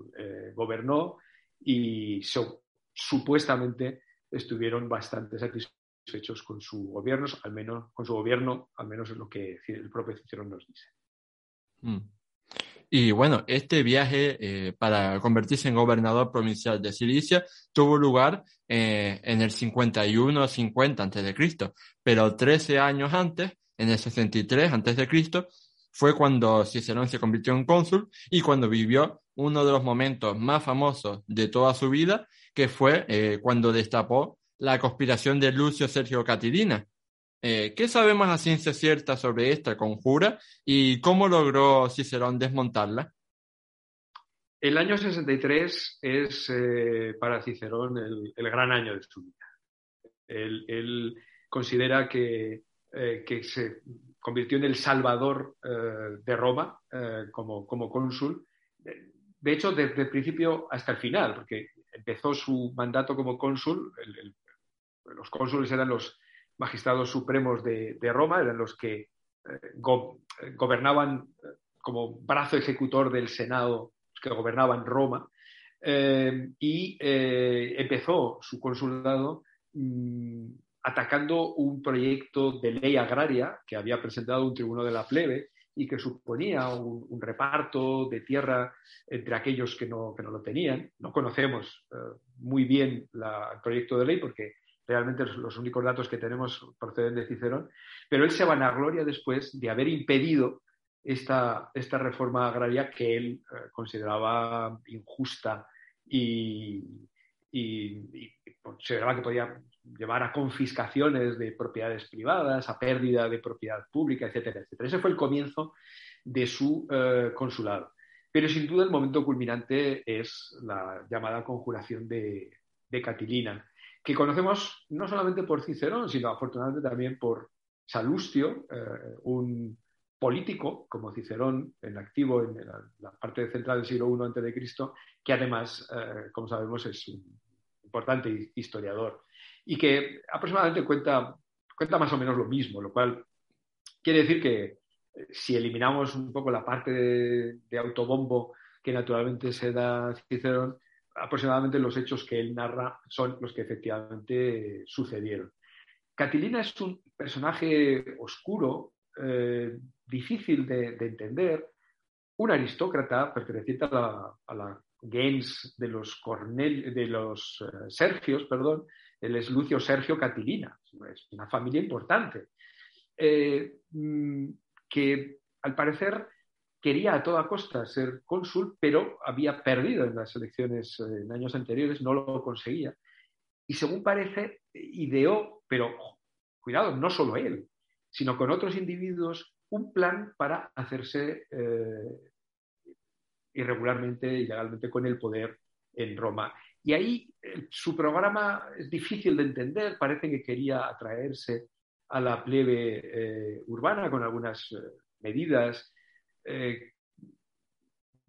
gobernó y supuestamente estuvieron bastante satisfechos con su gobierno, al menos con su gobierno, al menos es lo que el propio Cicerón nos dice. Mm. Y bueno, este viaje eh, para convertirse en gobernador provincial de Cilicia tuvo lugar eh, en el 51-50 a.C., pero 13 años antes, en el 63 a.C., fue cuando Cicerón se convirtió en cónsul y cuando vivió uno de los momentos más famosos de toda su vida, que fue eh, cuando destapó la conspiración de Lucio Sergio Catilina, eh, ¿Qué sabemos a ciencia cierta sobre esta conjura y cómo logró Cicerón desmontarla? El año 63 es eh, para Cicerón el, gran año de su vida. Él, considera que, eh, que, se convirtió en el salvador de Roma como, como cónsul. De hecho, desde el principio hasta el final, porque empezó su mandato como cónsul, los cónsules eran los, magistrados supremos de, Roma, eran los que eh, gobernaban eh, como brazo ejecutor del Senado, que gobernaban Roma, eh, y empezó su consulado mm, atacando un proyecto de ley agraria que había presentado un tribuno de la plebe y que suponía un, reparto de tierra entre aquellos que no, lo tenían. No conocemos muy bien el proyecto de ley porque realmente los únicos datos que tenemos proceden de Cicerón, pero él se vanagloria después de haber impedido esta, esta reforma agraria que él eh, consideraba injusta y, consideraba que podía llevar a confiscaciones de propiedades privadas, a pérdida de propiedad pública, etcétera, etcétera. Ese fue el comienzo de su eh, consulado. Pero sin duda el momento culminante es la llamada conjuración de, Catilina, que conocemos no solamente por Cicerón, sino afortunadamente también por Salustio, eh, un político como Cicerón, en activo en la, parte central del siglo I a.C., que además, eh, como sabemos, es un importante historiador y que aproximadamente cuenta, cuenta más o menos lo mismo, lo cual quiere decir que eh, si eliminamos un poco la parte de, autobombo que naturalmente se da aproximadamente los hechos que él narra son los que efectivamente sucedieron. Catilina es un personaje oscuro, eh, difícil de, entender, un aristócrata perteneciente a la, gens de los, de los eh, Sergios, perdón, él es Lucio Sergio Catilina, es una familia importante, eh, mm, que al parecer quería a toda costa ser cónsul, pero había perdido en las elecciones eh, en años anteriores, no lo conseguía. Y según parece, ideó, pero cuidado, no solo él, sino con otros individuos, un plan para hacerse eh, irregularmente y legalmente con el poder en Roma. Y ahí eh, su programa es difícil de entender, parece que quería atraerse a la plebe urbana con algunas medidas eh,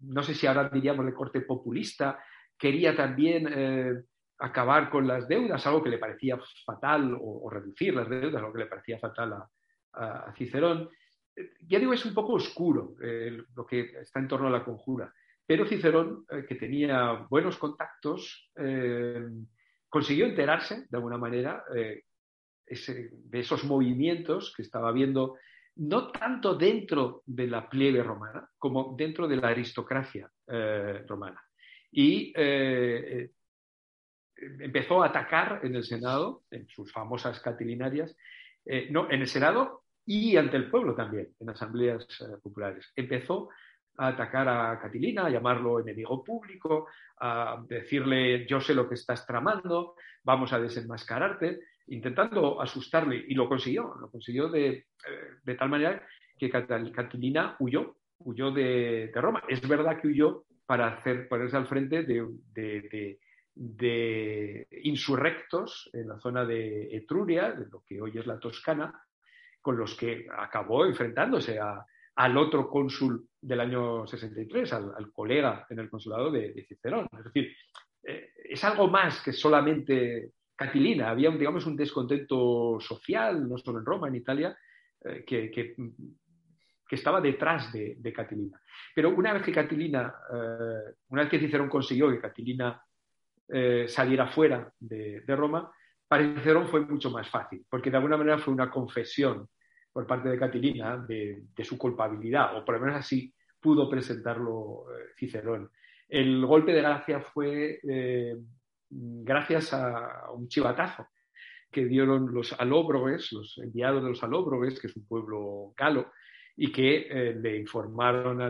no sé si ahora diríamos de corte populista, quería también eh, acabar con las deudas, algo que le parecía fatal, o, reducir las deudas, algo que le parecía fatal a, Cicerón. Ya digo, es un poco oscuro lo que está en torno a la conjura, pero Cicerón, que tenía buenos contactos, consiguió enterarse, de alguna manera, de esos movimientos que estaba viendo no tanto dentro de la plebe romana como dentro de la aristocracia eh, romana. Y eh, eh, empezó a atacar en el Senado, en sus famosas catilinarias, no, en el Senado y ante el pueblo también, en asambleas populares. Empezó a atacar a Catilina, a llamarlo enemigo público, a decirle yo sé lo que estás tramando, vamos a desenmascararte intentando asustarle y lo consiguió, lo consiguió de, eh, tal manera que Catilina huyó, huyó de, Roma. Es verdad que huyó para hacer, ponerse al frente de, insurrectos en la zona de Etruria, de lo que hoy es la Toscana, con los que acabó enfrentándose al otro cónsul del año 63, al, colega en el consulado de, Cicerón. Es decir, eh, es algo más que solamente Catilina. Había, digamos, un descontento social, no solo en Roma, en Italia, eh, que, estaba detrás de, Catilina. Pero una vez que Catilina, eh, una vez que Cicerón consiguió que Catilina saliera fuera de, Roma, para Cicerón fue mucho más fácil, porque de alguna manera fue una confesión por parte de Catilina de, su culpabilidad, o por lo menos así pudo presentarlo Cicerón. El golpe de gracia fue gracias a un chivatazo que dieron los alóbrogues, los enviados de los alóbrogues, que es un pueblo galo, y que eh, le informaron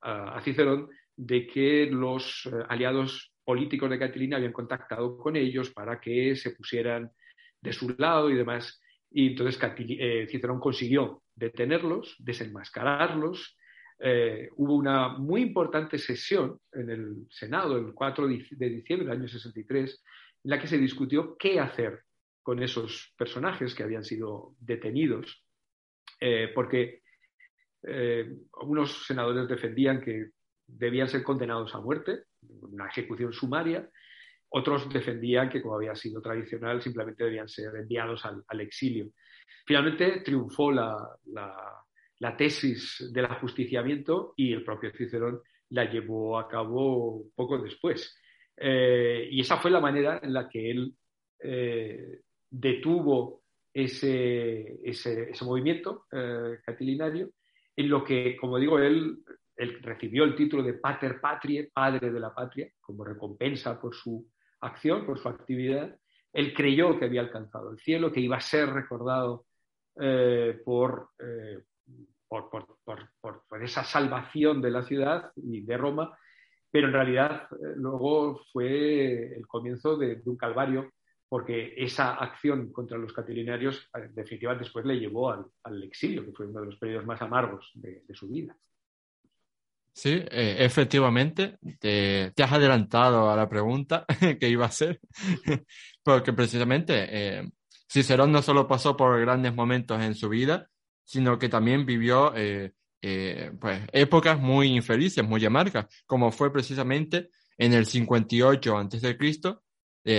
a, Cicerón de que los eh, aliados políticos de Catilina habían contactado con ellos para que se pusieran de su lado y demás. Y entonces eh, Cicerón consiguió detenerlos, desenmascararlos. Eh, hubo una muy importante sesión en el Senado el 4 de diciembre del año 63 en la que se discutió qué hacer con esos personajes que habían sido detenidos, eh, porque algunos senadores defendían que debían ser condenados a muerte, una ejecución sumaria, otros defendían que, como había sido tradicional, simplemente debían ser enviados al, exilio. Finalmente triunfó la la tesis del ajusticiamiento y el propio Cicerón la llevó a cabo poco después. Eh, y esa fue la manera en la que él eh, detuvo ese, ese, movimiento eh, catilinario, en lo que, como digo, él, él, recibió el título de Pater Patrie, padre de la patria, como recompensa por su acción, por su actividad. Él creyó que había alcanzado el cielo, que iba a ser recordado por, por, esa salvación de la ciudad y de Roma, pero en realidad eh, luego fue el comienzo de, un calvario, porque esa acción contra los catilinarios en definitiva después le llevó al, exilio, que fue uno de los periodos más amargos de, su vida. Sí, eh, efectivamente, te, has adelantado a la pregunta *laughs* que iba a hacer, *laughs* porque precisamente eh, Cicerón no solo pasó por grandes momentos en su vida, sino que también vivió eh, eh, pues, épocas muy infelices, muy amargas, como fue precisamente en el 58 a.C.,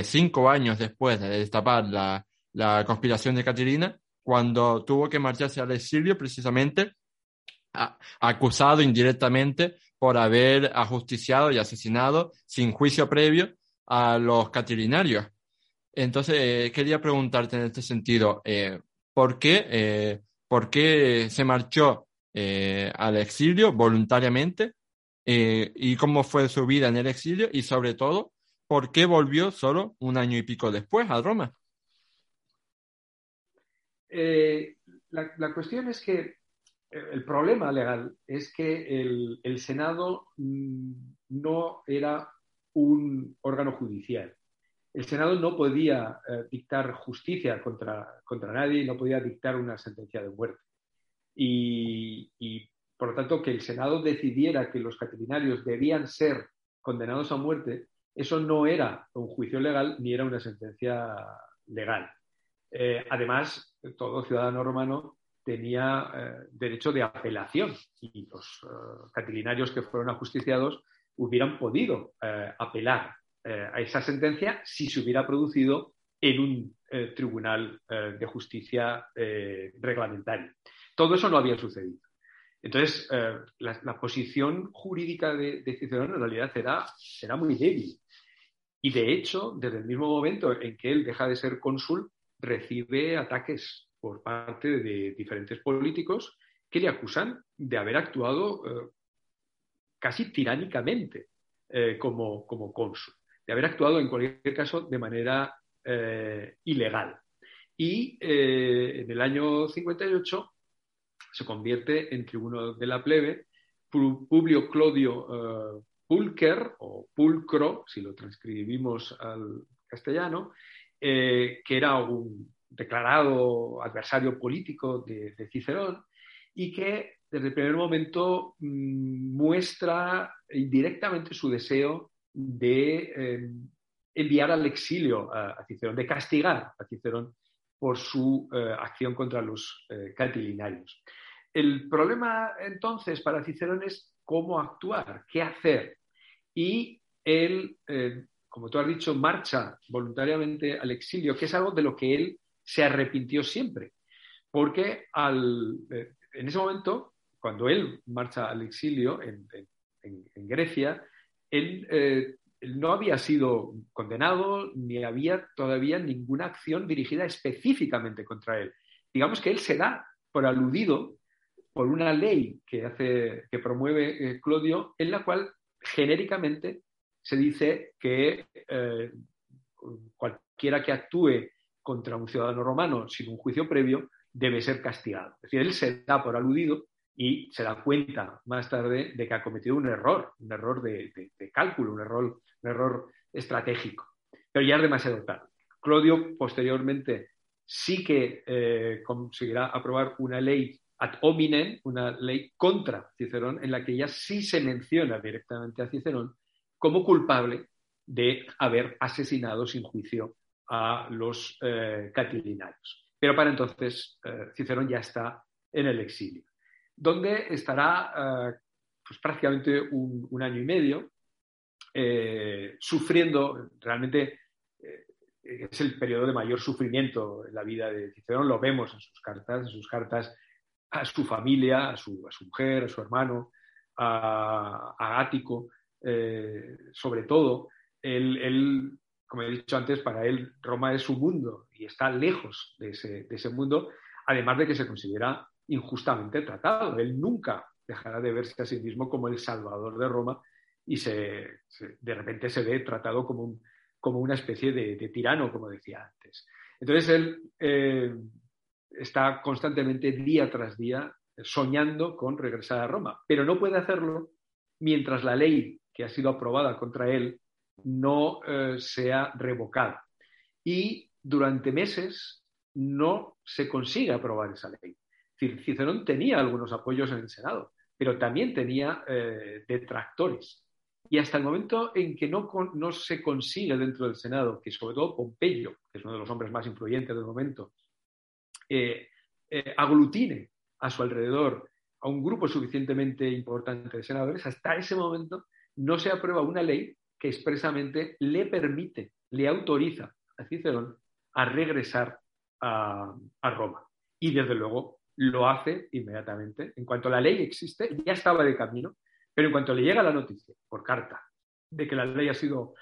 cinco años después de destapar la, la conspiración de Catilina, cuando tuvo que marcharse al exilio precisamente acusado indirectamente por haber ajusticiado y asesinado sin juicio previo a los catilinarios. Entonces, quería preguntarte en este sentido, ¿por qué por qué se marchó eh, al exilio voluntariamente eh, y cómo fue su vida en el exilio y sobre todo, por qué volvió solo un año y pico después a Roma. Eh, la, cuestión es que el problema legal es que el Senado mm, no era un órgano judicial el Senado no podía eh, dictar justicia contra, contra nadie no podía dictar una sentencia de muerte. Y, por lo tanto, que el Senado decidiera que los catilinarios debían ser condenados a muerte, eso no era un juicio legal ni era una sentencia legal. Eh, además, todo ciudadano romano tenía eh, derecho de apelación y los eh, catilinarios que fueron ajusticiados hubieran podido eh, apelar a esa sentencia si se hubiera producido en un tribunal de justicia reglamentario. Todo eso no había sucedido. Entonces, la, posición jurídica de, Cicerón en realidad era, era muy débil. Y de hecho, desde el mismo momento en que él deja de ser cónsul, recibe ataques por parte de diferentes políticos que le acusan de haber actuado eh, casi tiránicamente eh, como, como cónsul, de haber actuado en cualquier caso de manera eh, ilegal. Y en el año 58 se convierte en tribuno de la plebe Publio Clodio Pulcher o Pulcro, si lo transcribimos al castellano, que era un declarado adversario político de, Cicerón y que desde el primer momento mm, muestra indirectamente su deseo de eh, enviar al exilio a, Cicerón, de castigar a Cicerón por su eh, acción contra los eh, catilinarios. El problema entonces para Cicerón es cómo actuar, qué hacer. Y él, como tú has dicho, marcha voluntariamente al exilio, que es algo de lo que él se arrepintió siempre, porque al, eh, en ese momento, cuando él marcha al exilio en, Grecia, eh, él, no había sido condenado ni había todavía ninguna acción dirigida específicamente contra él. Digamos que él se da por aludido por una ley que, hace, que promueve eh, Clodio, en la cual genéricamente se dice que cualquiera que actúe contra un ciudadano romano sin un juicio previo debe ser castigado. Es decir, él se da por aludido y se da cuenta más tarde de que ha cometido un error, un error de, cálculo, un error, un error estratégico. Pero ya es demasiado tarde. Claudio posteriormente sí que eh, conseguirá aprobar una ley ad hominem, una ley contra Cicerón, en la que ya sí se menciona directamente a Cicerón como culpable de haber asesinado sin juicio a los eh, catilinarios. Pero para entonces eh, Cicerón ya está en el exilio, donde estará eh, pues, prácticamente un, año y medio sufriendo, realmente es el periodo de mayor sufrimiento en la vida de Cicerón, lo vemos en sus cartas, en sus cartas a su familia, a su, mujer, a su hermano, a, a Ático, sobre todo. él, como he dicho antes, para él Roma es su mundo y está lejos de ese, mundo, además de que se considera injustamente tratado. Él nunca dejará de verse a sí mismo como el salvador de Roma y se, de repente se ve tratado como, una especie de, tirano, como decía antes. Entonces él eh, está constantemente día tras día soñando con regresar a Roma, pero no puede hacerlo mientras la ley que ha sido aprobada contra él no eh, sea revocada. Y durante meses no se consigue aprobar esa ley. Cicerón tenía algunos apoyos en el Senado, pero también tenía eh, detractores. Y hasta el momento en que no, no, se consigue dentro del Senado, que sobre todo Pompeyo, que es uno de los hombres más influyentes del momento, eh, aglutine a su alrededor a un grupo suficientemente importante de senadores, hasta ese momento no se aprueba una ley expresamente le permite, le autoriza a Cicerón a regresar a, Roma. Y desde luego lo hace inmediatamente. En cuanto la ley existe, ya estaba de camino, pero en cuanto le llega la noticia por carta de que la ley ha sido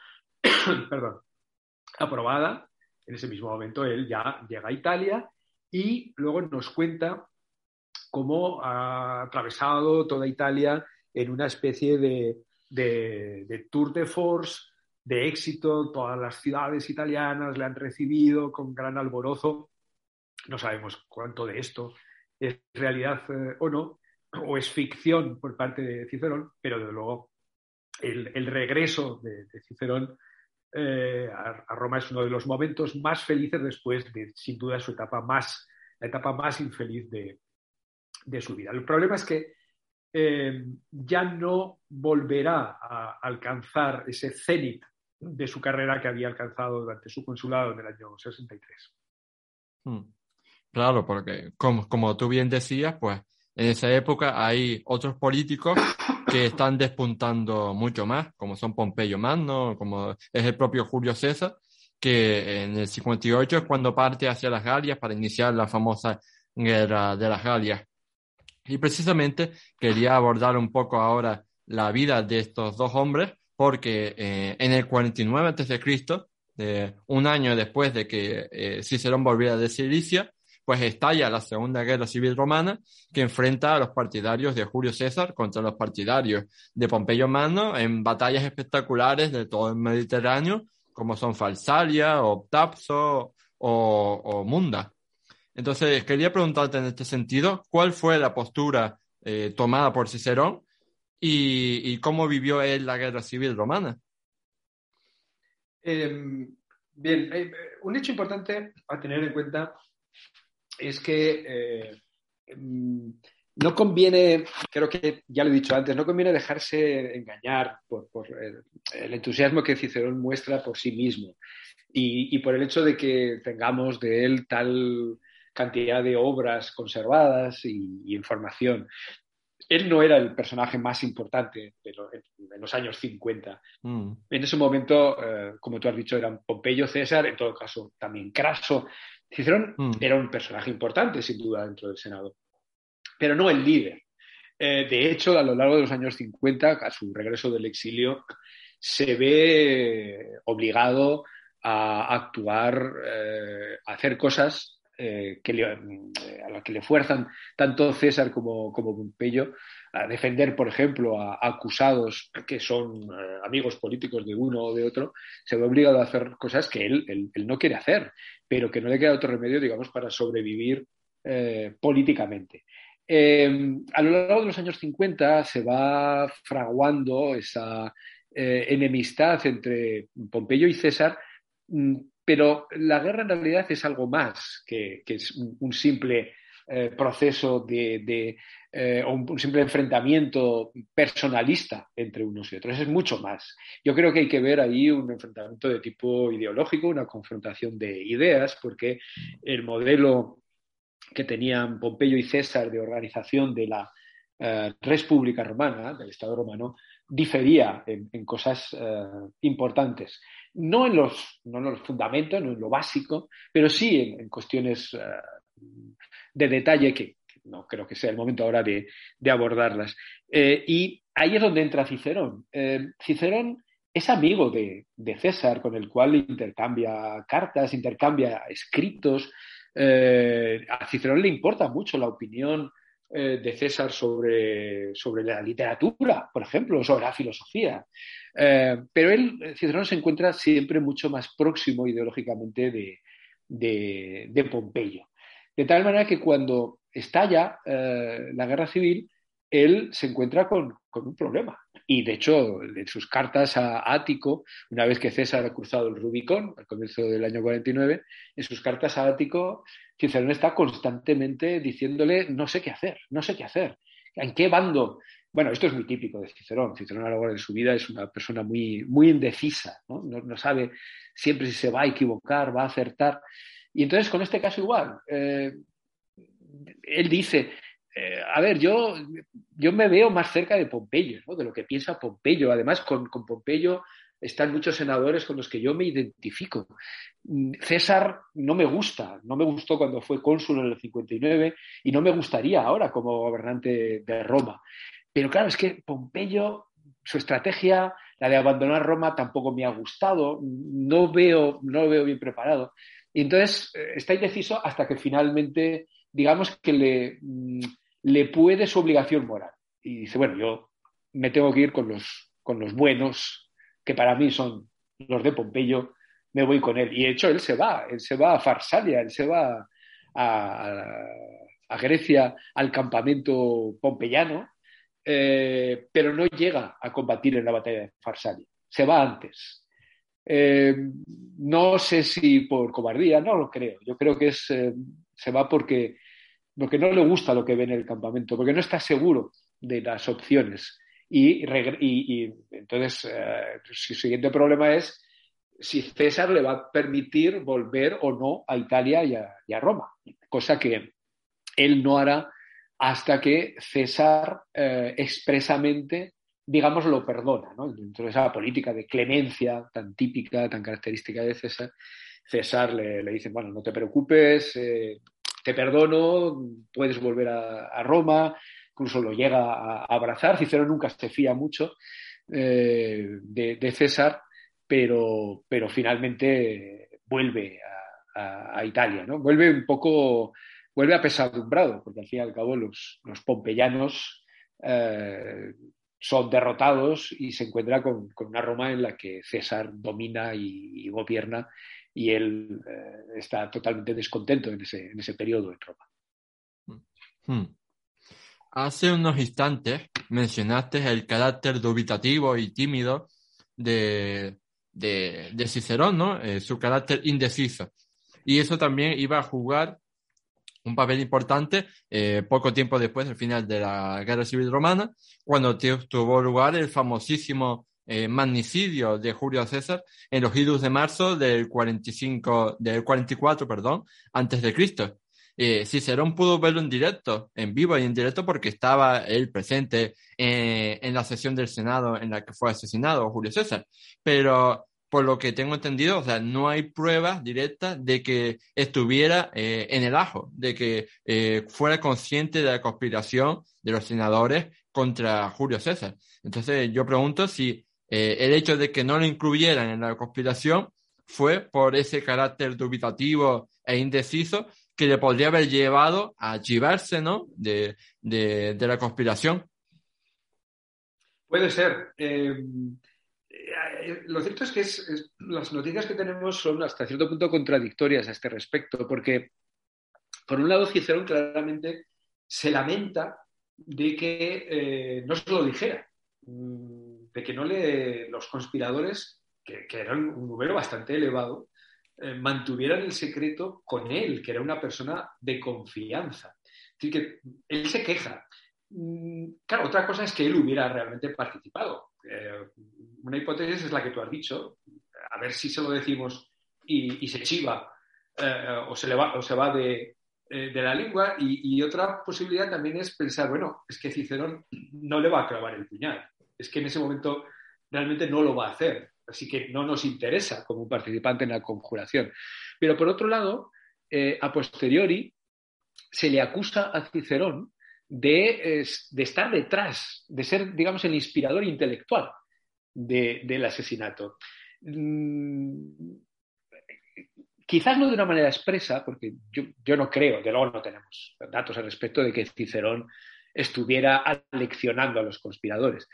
*coughs* perdón, aprobada, en ese mismo momento él ya llega a Italia y luego nos cuenta cómo ha atravesado toda Italia en una especie de, de, tour de force, de éxito, todas las ciudades italianas le han recibido con gran alborozo. No sabemos cuánto de esto es realidad eh, o no, o es ficción por parte de Cicerón, pero desde luego el, regreso de, Cicerón eh, a, Roma es uno de los momentos más felices después de, sin duda, su etapa más, la etapa más infeliz de, de su vida. El problema es que eh, ya no volverá a alcanzar ese cenit de su carrera que había alcanzado durante su consulado en el año 63. Hmm. Claro, porque como, como tú bien decías, pues en esa época hay otros políticos que están despuntando mucho más, como son Pompeyo Magno, como es el propio Julio César, que en el 58 es cuando parte hacia las Galias para iniciar la famosa guerra de las Galias. Y precisamente quería abordar un poco ahora la vida de estos dos hombres, porque eh, en el 49 a.C., eh, un año después de que eh, Cicerón volviera de Cilicia, pues estalla la Segunda Guerra Civil Romana, que enfrenta a los partidarios de Julio César contra los partidarios de Pompeyo Magno en batallas espectaculares de todo el Mediterráneo, como son Falsalia, o Tapso o, Munda. Entonces, quería preguntarte en este sentido, ¿cuál fue la postura eh, tomada por Cicerón y, cómo vivió él la guerra civil romana? Em, bien, eh, un hecho importante a tener en cuenta es que eh, mm, no conviene, creo que ya lo he dicho antes, no conviene dejarse engañar por, el, entusiasmo que Cicerón muestra por sí mismo y, por el hecho de que tengamos de él tal cantidad de obras conservadas y, información. Él no era el personaje más importante de, los años 50. Mm. En ese momento, eh, como tú has dicho, eran Pompeyo, César, en todo caso también Craso, Cicerón mm. era un personaje importante, sin duda, dentro del Senado, pero no el líder. Eh, de hecho, a lo largo de los años 50, a su regreso del exilio, se ve obligado a actuar, eh, a hacer cosas eh, que a las que le fuerzan tanto César como, como Pompeyo a defender, por ejemplo, a, acusados que son eh, amigos políticos de uno o de otro, se ve obligado a hacer cosas que él, no quiere hacer, pero que no le queda otro remedio, digamos, para sobrevivir eh, políticamente. Em, a lo largo de los años 50 se va fraguando esa eh, enemistad entre Pompeyo y César, mm, pero la guerra en realidad es algo más que, es un simple proceso de, eh, o un, simple enfrentamiento personalista entre unos y otros. Es mucho más. Yo creo que hay que ver ahí un enfrentamiento de tipo ideológico, una confrontación de ideas, porque el modelo que tenían Pompeyo y César de organización de la eh, República Romana, del Estado romano, difería en, cosas eh, importantes. No en, los, no en los fundamentos, no en lo básico, pero sí en, cuestiones de detalle que, no creo que sea el momento ahora de, abordarlas. Eh, y ahí es donde entra Cicerón. Eh, Cicerón es amigo de, César, con el cual intercambia cartas, intercambia escritos. Eh, a Cicerón le importa mucho la opinión de César sobre, sobre, la literatura, por ejemplo, sobre la filosofía. pero él, Cicerón, se encuentra siempre mucho más próximo ideológicamente de, de Pompeyo. De tal manera que cuando estalla eh, la guerra civil, él se encuentra con, un problema. Y de hecho, en sus cartas a Ático, una vez que César ha cruzado el Rubicón, al comienzo del año 49, en sus cartas a Ático, Cicerón está constantemente diciéndole, no sé qué hacer, no sé qué hacer, ¿en qué bando? Bueno, esto es muy típico de Cicerón. Cicerón a lo largo de su vida es una persona muy, muy indecisa, ¿no? No, sabe siempre si se va a equivocar, va a acertar. Y entonces con este caso igual. Eh, él dice, eh, a ver, yo, yo me veo más cerca de Pompeyo, de lo que piensa Pompeyo. Además, con, Pompeyo están muchos senadores con los que yo me identifico. Mm, César no me gusta, no me gustó cuando fue cónsul en el 59 y no me gustaría ahora como gobernante de Roma. Pero claro, es que Pompeyo, su estrategia, la de abandonar Roma, tampoco me ha gustado, no veo, no lo veo bien preparado. Y entonces eh, está indeciso hasta que finalmente digamos que le, mm, le puede su obligación moral. Y dice, bueno, yo me tengo que ir con los, con los buenos, que para mí son los de Pompeyo, me voy con él. Y de hecho, él se va, él se va a Farsalia, él se va a, a, Grecia, al campamento pompeyano, eh, pero no llega a combatir en la batalla de Farsalia, se va antes. Eh, no sé si por cobardía, no lo creo. Yo creo que es, eh, se va porque porque no le gusta lo que ve en el campamento, porque no está seguro de las opciones. Y, entonces, eh, su siguiente problema es si César le va a permitir volver o no a Italia y a, Roma, cosa que él no hará hasta que César eh, expresamente, digamos, lo perdona. ¿no? Dentro de esa política de clemencia tan típica, tan característica de César, César le, dice, bueno, no te preocupes, eh, te perdono, puedes volver a, Roma, incluso lo llega a, abrazar. Cicero nunca se fía mucho eh, de, César, pero, pero finalmente vuelve a, Italia, ¿no? Vuelve un poco, vuelve apesadumbrado, porque al fin y al cabo los, los pompeyanos eh, son derrotados y se encuentra con, una Roma en la que César domina y, gobierna y él eh, está totalmente descontento en ese, en ese periodo en Roma. Hmm. Hace unos instantes mencionaste el carácter dubitativo y tímido de, de, Cicerón, ¿no? Eh, su carácter indeciso. Y eso también iba a jugar un papel importante eh, poco tiempo después del final de la Guerra Civil Romana, cuando tuvo lugar el famosísimo eh, magnicidio de Julio César en los idus de marzo del 45, del 44, perdón, antes de Cristo. Eh, Cicerón pudo verlo en directo, en vivo y en directo, porque estaba él presente eh, en la sesión del Senado en la que fue asesinado Julio César. Pero por lo que tengo entendido, o sea, no hay pruebas directas de que estuviera en el ajo, de que fuera consciente de la conspiración de los senadores contra Julio César. Entonces, yo pregunto si eh, el hecho de que no lo incluyeran en la conspiración fue por ese carácter dubitativo e indeciso que le podría haber llevado a chivarse, ¿no? De, de, la conspiración. Puede ser. Eh, lo cierto es que las noticias que tenemos son hasta cierto punto contradictorias a este respecto, porque por un lado Cicerón claramente se lamenta de que eh, no se lo dijera, mm, de que no le los conspiradores, que, eran un número bastante elevado, eh, mantuvieran el secreto con él, que era una persona de confianza. Que él se queja. Mm, claro, otra cosa es que él hubiera realmente participado. Eh, una hipótesis es la que tú has dicho, a ver si se lo decimos y, se chiva eh, o, se le va, o se va de, eh, la lengua. Y, otra posibilidad también es pensar, bueno, es que Cicerón no le va a clavar el puñal, es que en ese momento realmente no lo va a hacer, así que no nos interesa como participante en la conjuración. Pero por otro lado, a posteriori, se le acusa a Cicerón de, estar detrás, de ser, digamos, el inspirador intelectual del asesinato. Mm, quizás no de una manera expresa, porque yo, no creo, de luego no tenemos datos al respecto de que Cicerón estuviera aleccionando a los conspiradores,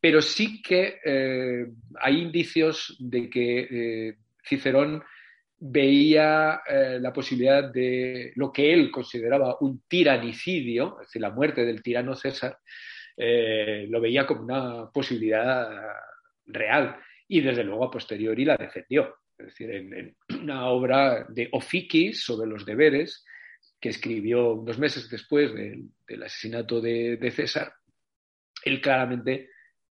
pero sí que eh, hay indicios de que eh, Cicerón veía eh, la posibilidad de lo que él consideraba un tiranicidio, es decir, la muerte del tirano César, lo veía como una posibilidad real y desde luego a posteriori la defendió. Es decir, en, una obra de Ofiquis sobre los deberes, que escribió unos meses después del asesinato de, César, él claramente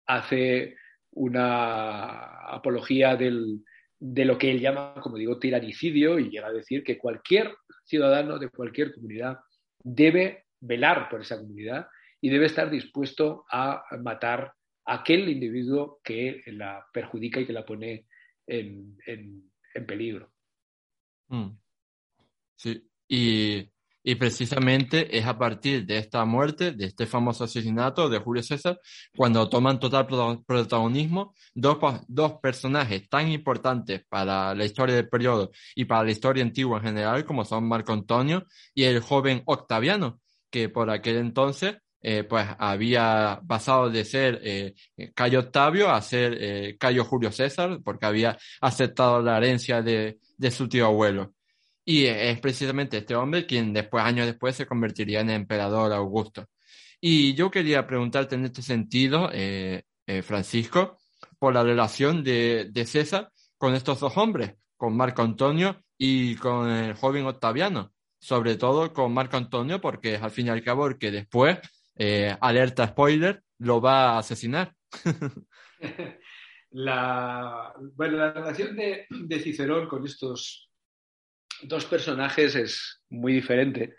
hace una apología de lo que él llama, como digo, tiranicidio y llega a decir que cualquier ciudadano de cualquier comunidad debe velar por esa comunidad y debe estar dispuesto a matar a aquel individuo que la perjudica y que la pone en, peligro. Mm. Sí, y y precisamente es a partir de esta muerte, de este famoso asesinato de Julio César, cuando toman total protagonismo dos, dos personajes tan importantes para la historia del periodo y para la historia antigua en general, como son Marco Antonio y el joven Octaviano, que por aquel entonces eh, pues había pasado de ser eh, Cayo Octavio a ser eh, Cayo Julio César, porque había aceptado la herencia de, de su tío abuelo. Y es precisamente este hombre quien después, años después, se convertiría en emperador Augusto. Y yo quería preguntarte en este sentido, eh, eh, Francisco, por la relación de, César con estos dos hombres, con Marco Antonio y con el joven Octaviano. Sobre todo con Marco Antonio, porque es al fin y al cabo el que después, eh, alerta spoiler, lo va a asesinar. *laughs* La, bueno, la relación de, de Cicerón con estos dos personajes es muy diferente.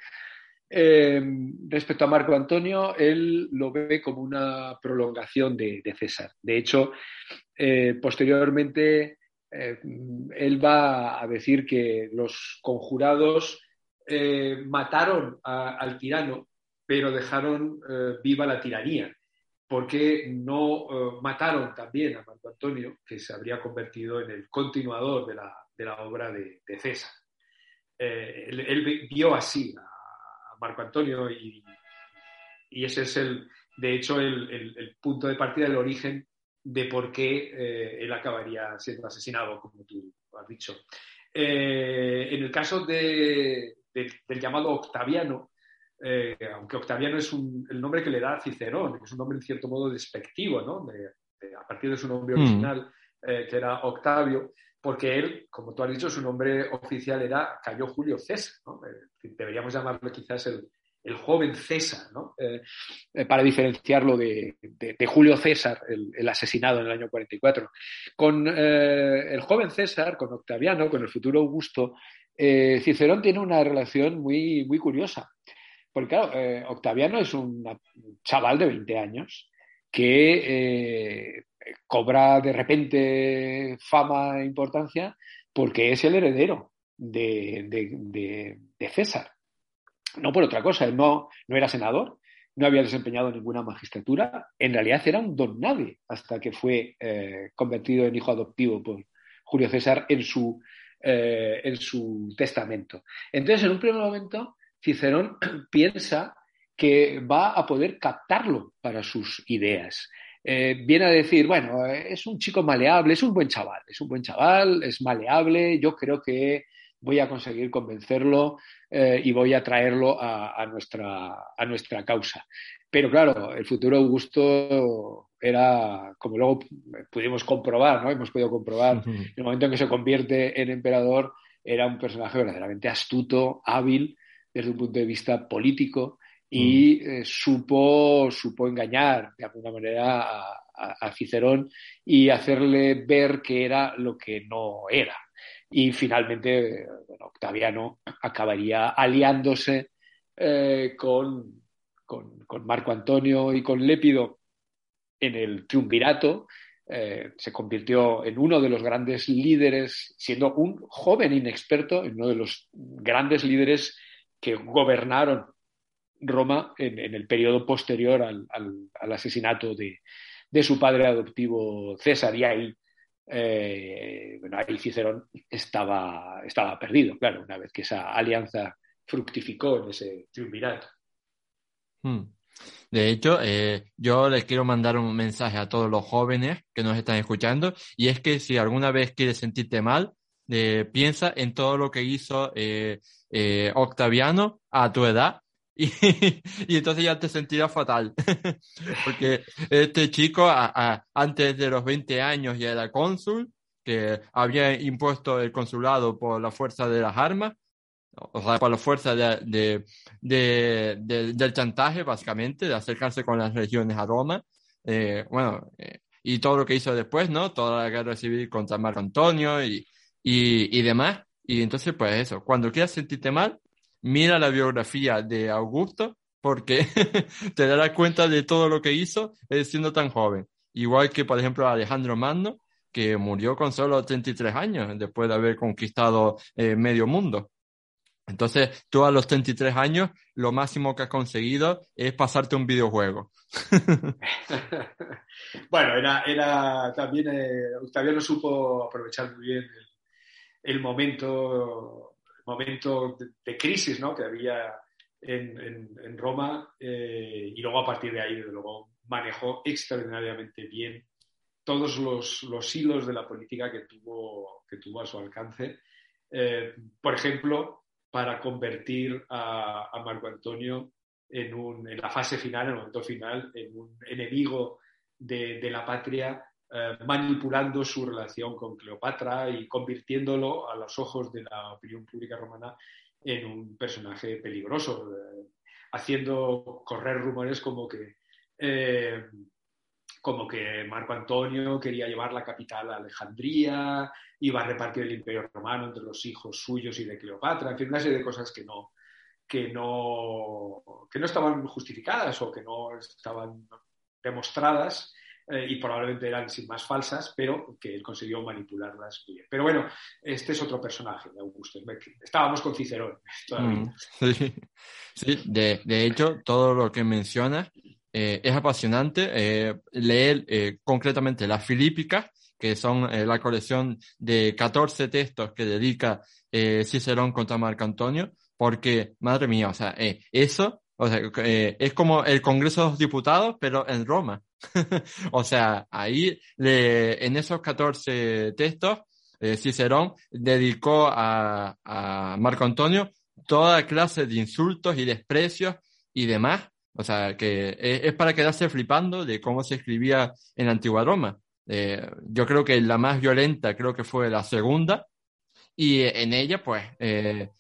Eh, respecto a Marco Antonio, él lo ve como una prolongación de, César. De hecho, eh, posteriormente, eh, él va a decir que los conjurados mataron al tirano, pero dejaron viva la tiranía, porque no mataron también a Marco Antonio, que se habría convertido en el continuador de la, obra de, César. Él, vio así Marco Antonio y, ese es el, de hecho, el, punto de partida, el origen de por qué eh, él acabaría siendo asesinado, como tú has dicho. Eh, en el caso del llamado Octaviano, eh, aunque Octaviano es el nombre que le da a Cicerón, es un nombre en cierto modo despectivo, ¿no? a partir de su nombre mm. original, que era Octavio, porque él, como tú has dicho, su nombre oficial era Cayo Julio César. Eh, deberíamos llamarlo quizás el, joven César, ¿no? Eh, eh, para diferenciarlo de, Julio César, el, asesinado en el año 44. Con el joven César, con Octaviano, con el futuro Augusto, Cicerón tiene una relación muy, muy curiosa. Porque, claro, Octaviano es un chaval de 20 años que cobra de repente fama e importancia porque es el heredero de, César. No por otra cosa, no, no era senador, no había desempeñado ninguna magistratura, en realidad era un don nadie hasta que fue eh, convertido en hijo adoptivo por Julio César en su, eh, en su testamento. Entonces, en un primer momento, Cicerón *clears throat* piensa que va a poder captarlo para sus ideas. Eh, viene a decir, bueno, es un chico maleable, es un buen chaval, es un buen chaval, es maleable, yo creo que voy a conseguir convencerlo eh, y voy a traerlo a, nuestra, a nuestra causa. Pero claro, el futuro Augusto era, como luego pudimos comprobar, ¿no? Hemos podido comprobar, en el momento en que se convierte en emperador, era un personaje verdaderamente astuto, hábil desde un punto de vista político, y mm. eh, supo, supo engañar de alguna manera a, Cicerón y hacerle ver que era lo que no era. Y finalmente Octaviano acabaría aliándose eh, con, con, Marco Antonio y con Lépido en el triunvirato. Eh, se convirtió en uno de los grandes líderes, siendo un joven inexperto, en uno de los grandes líderes que gobernaron Roma en, el periodo posterior al, asesinato de, su padre adoptivo César. Y ahí, eh, bueno, ahí Cicerón estaba, estaba perdido, claro, una vez que esa alianza fructificó en ese triunvirato. Hmm. De hecho, eh, yo les quiero mandar un mensaje a todos los jóvenes que nos están escuchando y es que si alguna vez quieres sentirte mal, eh, piensa en todo lo que hizo Octaviano a tu edad *laughs* y, entonces ya te sentirás fatal. *laughs* Porque este chico, antes de los 20 años, ya era cónsul, que había impuesto el consulado por la fuerza de las armas, o sea, por la fuerza de, del chantaje, básicamente, de acercarse con las regiones a Roma. Eh, bueno, eh, y todo lo que hizo después, ¿no? Toda la guerra civil contra Marco Antonio y, y, y demás. Y entonces, pues eso, cuando quieras sentirte mal, mira la biografía de Augusto porque *laughs* te darás cuenta de todo lo que hizo siendo tan joven. Igual que, por ejemplo, Alejandro Magno, que murió con solo 33 años después de haber conquistado eh, medio mundo. Entonces, tú a los 33 años, lo máximo que has conseguido es pasarte un videojuego. *laughs* bueno, era, era también, eh, no supo aprovechar muy bien el momento momento de, crisis ¿no? que había en, Roma eh, y luego a partir de ahí, desde luego, manejó extraordinariamente bien todos los, hilos de la política que tuvo, que tuvo a su alcance. Eh, por ejemplo, para convertir a, Marco Antonio en, un, en, la fase final, en el momento final, en un enemigo de, de la patria eh, manipulando su relación con Cleopatra y convirtiéndolo a los ojos de la opinión pública romana en un personaje peligroso, eh, haciendo correr rumores como que, eh, como que Marco Antonio quería llevar la capital a Alejandría, iba a repartir el imperio romano entre los hijos suyos y de Cleopatra, en fin, una serie de cosas que no, que no, que no estaban justificadas o que no estaban demostradas eh, y probablemente eran sin más falsas, pero que él consiguió manipularlas bien. Pero bueno, este es otro personaje de Augusto. Estábamos con Cicerón *laughs* mm, sí, de, de, hecho, todo lo que mencionas eh, es apasionante. Eh, leer concretamente las Filípicas, que son la colección de 14 textos que dedica Cicerón contra Marco Antonio, porque, madre mía, o sea, eso o sea, es como el Congreso de los Diputados, pero en Roma. *laughs* o sea, ahí en esos 14 textos, eh, Cicerón dedicó a, Marco Antonio toda clase de insultos y desprecios y demás. O sea, que es, para quedarse flipando de cómo se escribía en la antigua Roma. Eh, yo creo que la más violenta creo que fue la segunda. Y en ella, pues, eh,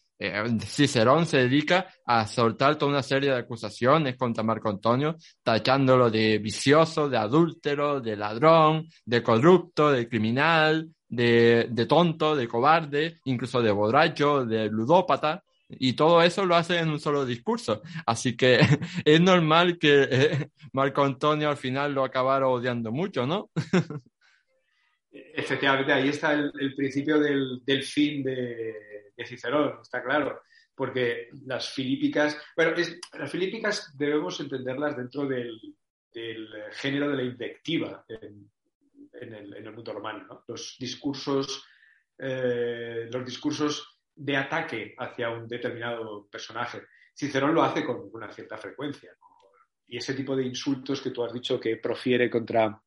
Cicerón se dedica a soltar toda una serie de acusaciones contra Marco Antonio, tachándolo de vicioso, de adúltero, de ladrón, de corrupto, de criminal, de, de tonto, de cobarde, incluso de borracho, de ludópata. Y todo eso lo hace en un solo discurso. Así que *laughs* es normal que eh, Marco Antonio al final lo acabara odiando mucho, ¿no? *laughs* Efectivamente, ahí está el, principio del, del fin de, Cicerón, está claro, porque las filípicas, bueno, las filípicas debemos entenderlas dentro del, género de la invectiva en, el, mundo romano, los discursos, eh, los discursos de ataque hacia un determinado personaje. Cicerón lo hace con una cierta frecuencia, y ese tipo de insultos que tú has dicho que profiere contra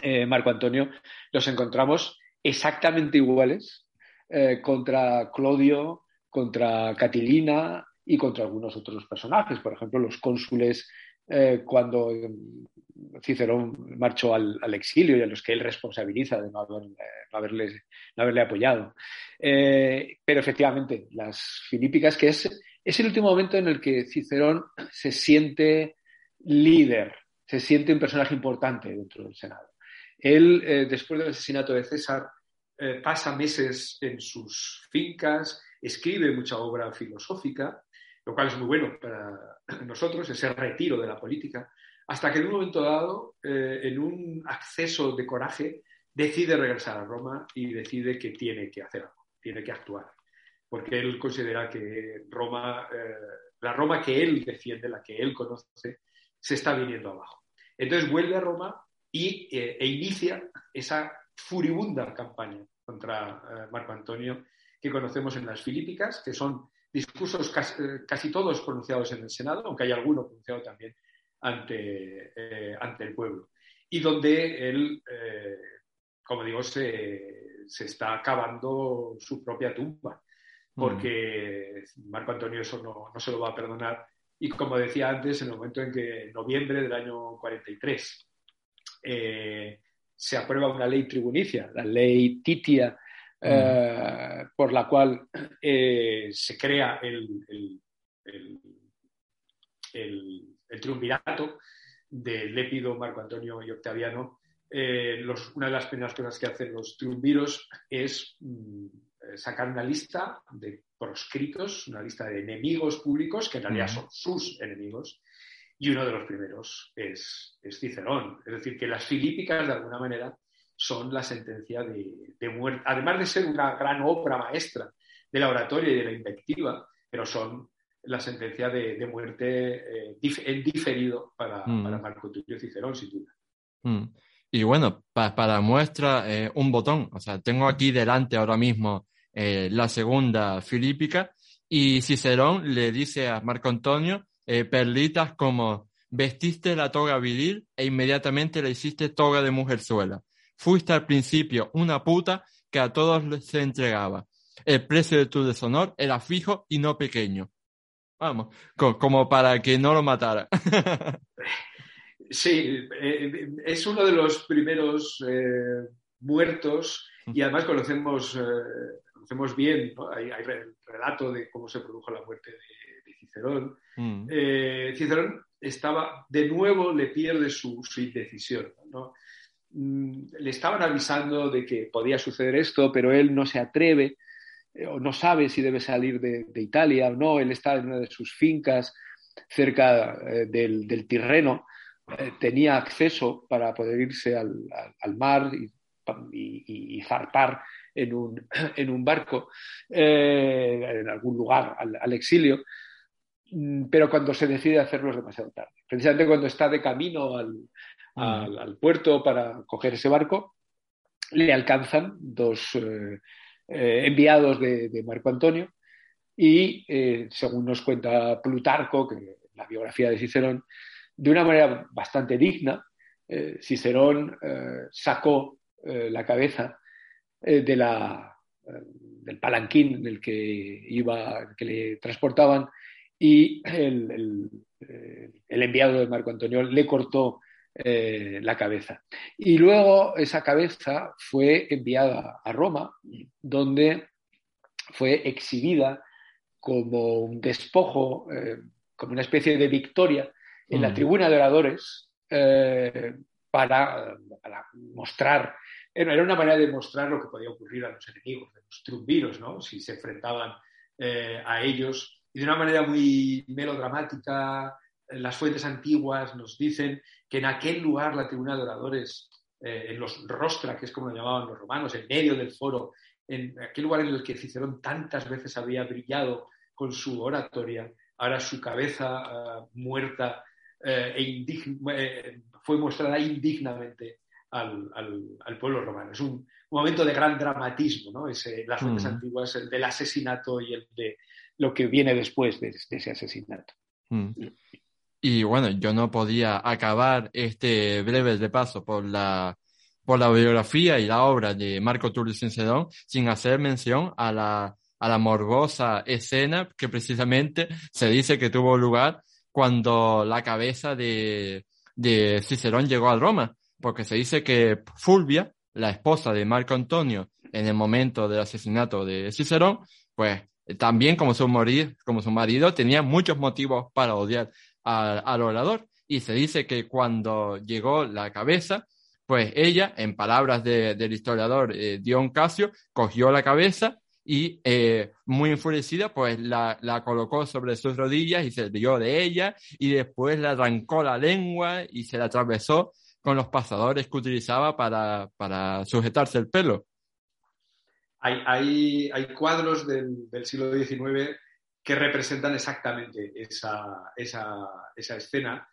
eh, Marco Antonio, los encontramos exactamente iguales eh, contra Clodio, contra Catilina y contra algunos otros personajes. Por ejemplo, los cónsules eh, cuando Cicerón marchó al, exilio y a los que él responsabiliza de no, haberle, apoyado. pero efectivamente, las filípicas, que es, es el último momento en el que Cicerón se siente líder, se siente un personaje importante dentro del Senado. Él, eh, después del asesinato de César, eh, pasa meses en sus fincas, escribe mucha obra filosófica, lo cual es muy bueno para *clears throat* nosotros, ese retiro de la política, hasta que en un momento dado, eh, en un acceso de coraje, decide regresar a Roma y decide que tiene que hacer algo, tiene que actuar, porque él considera que Roma, la Roma que él defiende, la que él conoce, se está viniendo abajo. Entonces vuelve a Roma y, eh, e inicia esa furibunda campaña contra eh, Marco Antonio que conocemos en las Filípicas, que son discursos casi, eh, todos pronunciados en el Senado, aunque hay alguno pronunciado también ante, ante el pueblo, y donde él, como digo, se, se, está cavando su propia tumba, porque Marco Antonio eso no, no, se lo va a perdonar. Y como decía antes, en el momento en que en noviembre del año 43 eh, se aprueba una ley tribunicia, la ley Titia, eh, por la cual eh, se crea el, el, triunvirato de Lépido, Marco Antonio y Octaviano. una de las primeras cosas que hacen los triunviros es mm, sacar una lista de proscritos, una lista de enemigos públicos, que en realidad son sus enemigos, y uno de los primeros es, Cicerón. Es decir, que las filípicas, de alguna manera, son la sentencia de, muerte, además de ser una gran obra maestra de la oratoria y de la invectiva, pero son la sentencia de, muerte eh, en diferido para, mm. para, Marco Tulio Cicerón, sin duda. Mm. Y bueno, para muestra eh, un botón, o sea, tengo aquí delante ahora mismo eh, la segunda filípica y Cicerón le dice a Marco Antonio eh, perlitas como vestiste la toga viril e inmediatamente le hiciste toga de mujerzuela. Fuiste al principio una puta que a todos se entregaba. El precio de tu deshonor era fijo y no pequeño. Vamos, como para que no lo matara. *laughs* sí, eh, es uno de los primeros eh, muertos y además conocemos, conocemos bien, hay, hay, relato de cómo se produjo la muerte de Cicerón. Mm. Eh, Cicerón estaba, de nuevo le pierde su, indecisión. Mm, le estaban avisando de que podía suceder esto, pero él no se atreve eh, o no sabe si debe salir de, Italia o no. Él está en una de sus fincas cerca eh, del, Tirreno. Eh, tenía acceso para poder irse al, mar y, zarpar en un, *clears throat* en un barco en algún lugar al exilio. Mm, pero cuando se decide hacerlo es demasiado tarde. Precisamente cuando está de camino al, mm. puerto para coger ese barco, le alcanzan dos eh, eh, enviados de, Marco Antonio y, eh, según nos cuenta Plutarco, que la biografía de Cicerón, de una manera bastante digna, Cicerón sacó la cabeza de la, del palanquín en el que iba, que le transportaban y el, enviado de Marco Antonio le cortó eh, la cabeza. Y luego esa cabeza fue enviada a Roma, donde fue exhibida como un despojo, eh, como una especie de victoria en la mm. tribuna de oradores eh, para, mostrar, era una manera de mostrar lo que podía ocurrir a los enemigos, de los triunviros, ¿no? si se enfrentaban a ellos y de una manera muy melodramática. Las fuentes antiguas nos dicen que en aquel lugar la tribuna de oradores, eh, en los rostra, que es como lo llamaban los romanos, en medio del foro, en aquel lugar en el que Cicerón tantas veces había brillado con su oratoria, ahora su cabeza eh, muerta eh, e fue mostrada indignamente al, pueblo romano. Es un, momento de gran dramatismo, ¿no? las fuentes mm. antiguas, el del asesinato y el de lo que viene después de, ese asesinato. Mm. Y bueno, yo no podía acabar este breve repaso por la, por la biografía y la obra de Marco Tulio Cicerón sin hacer mención a la, a la morbosa escena que precisamente se dice que tuvo lugar cuando la cabeza de, de Cicerón llegó a Roma, porque se dice que Fulvia, la esposa de Marco Antonio, en el momento del asesinato de Cicerón, pues también como su, morir, como su marido tenía muchos motivos para odiar al orador. Y se dice que cuando llegó la cabeza, pues ella, en palabras del historiador eh, Dion Casio, cogió la cabeza y eh, muy enfurecida, pues la, colocó sobre sus rodillas y se rió de ella y después le arrancó la lengua y se la atravesó con los pasadores que utilizaba para, para sujetarse el pelo hay, hay, cuadros del, siglo XIX que representan exactamente esa, escena,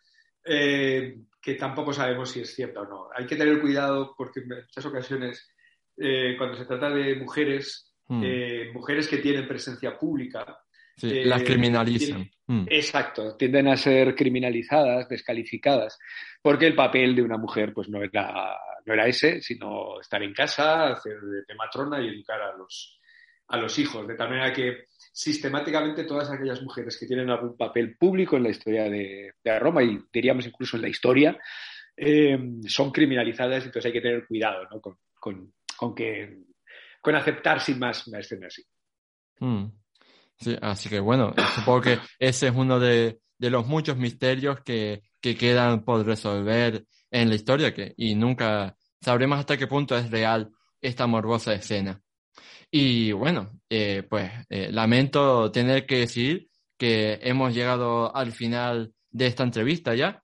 eh, que tampoco sabemos si es cierta o no. Hay que tener cuidado porque en muchas ocasiones, eh, cuando se trata de mujeres, hmm. eh, mujeres que tienen presencia pública, las criminalizan. Hmm. Exacto, tienden a ser criminalizadas, descalificadas, porque el papel de una mujer pues no era no era ese, sino estar en casa, hacer de matrona y educar a los, a los hijos. De tal manera que sistemáticamente todas aquellas mujeres que tienen algún papel público en la historia de, Roma y diríamos incluso en la historia, eh, son criminalizadas, entonces hay que tener cuidado con, que, con aceptar sin más una escena así. Sí, así que bueno, supongo que ese es uno de, los muchos misterios que, que quedan por resolver en la historia que, y nunca sabremos hasta qué punto es real esta morbosa escena. Y bueno, eh, pues eh, lamento tener que decir que hemos llegado al final de esta entrevista ya.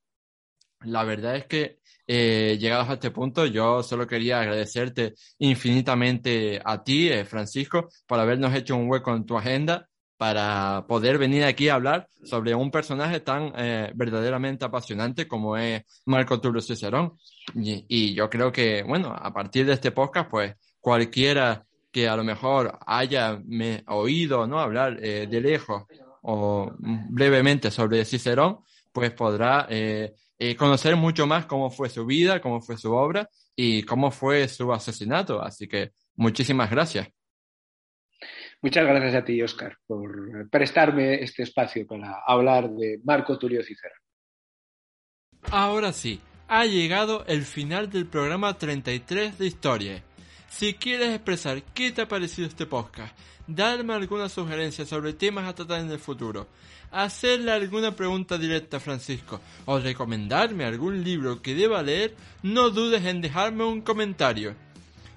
La verdad es que eh, llegados a este punto, yo solo quería agradecerte infinitamente a ti, Francisco, por habernos hecho un hueco en tu agenda para poder venir aquí a hablar sobre un personaje tan eh, verdaderamente apasionante como es Marco Tulio Cicerón. Y, yo creo que, bueno, a partir de este podcast, pues cualquiera que a lo mejor haya oído ¿no? hablar eh, de lejos o brevemente sobre Cicerón, pues podrá eh, conocer mucho más cómo fue su vida, cómo fue su obra y cómo fue su asesinato. Así que muchísimas gracias. Muchas gracias a ti, Oscar, por prestarme este espacio para hablar de Marco Tulio Cicerón. Ahora sí, ha llegado el final del programa 33 de Historia. Si quieres expresar qué te ha parecido este podcast, darme alguna sugerencia sobre temas a tratar en el futuro, hacerle alguna pregunta directa a Francisco o recomendarme algún libro que deba leer, no dudes en dejarme un comentario.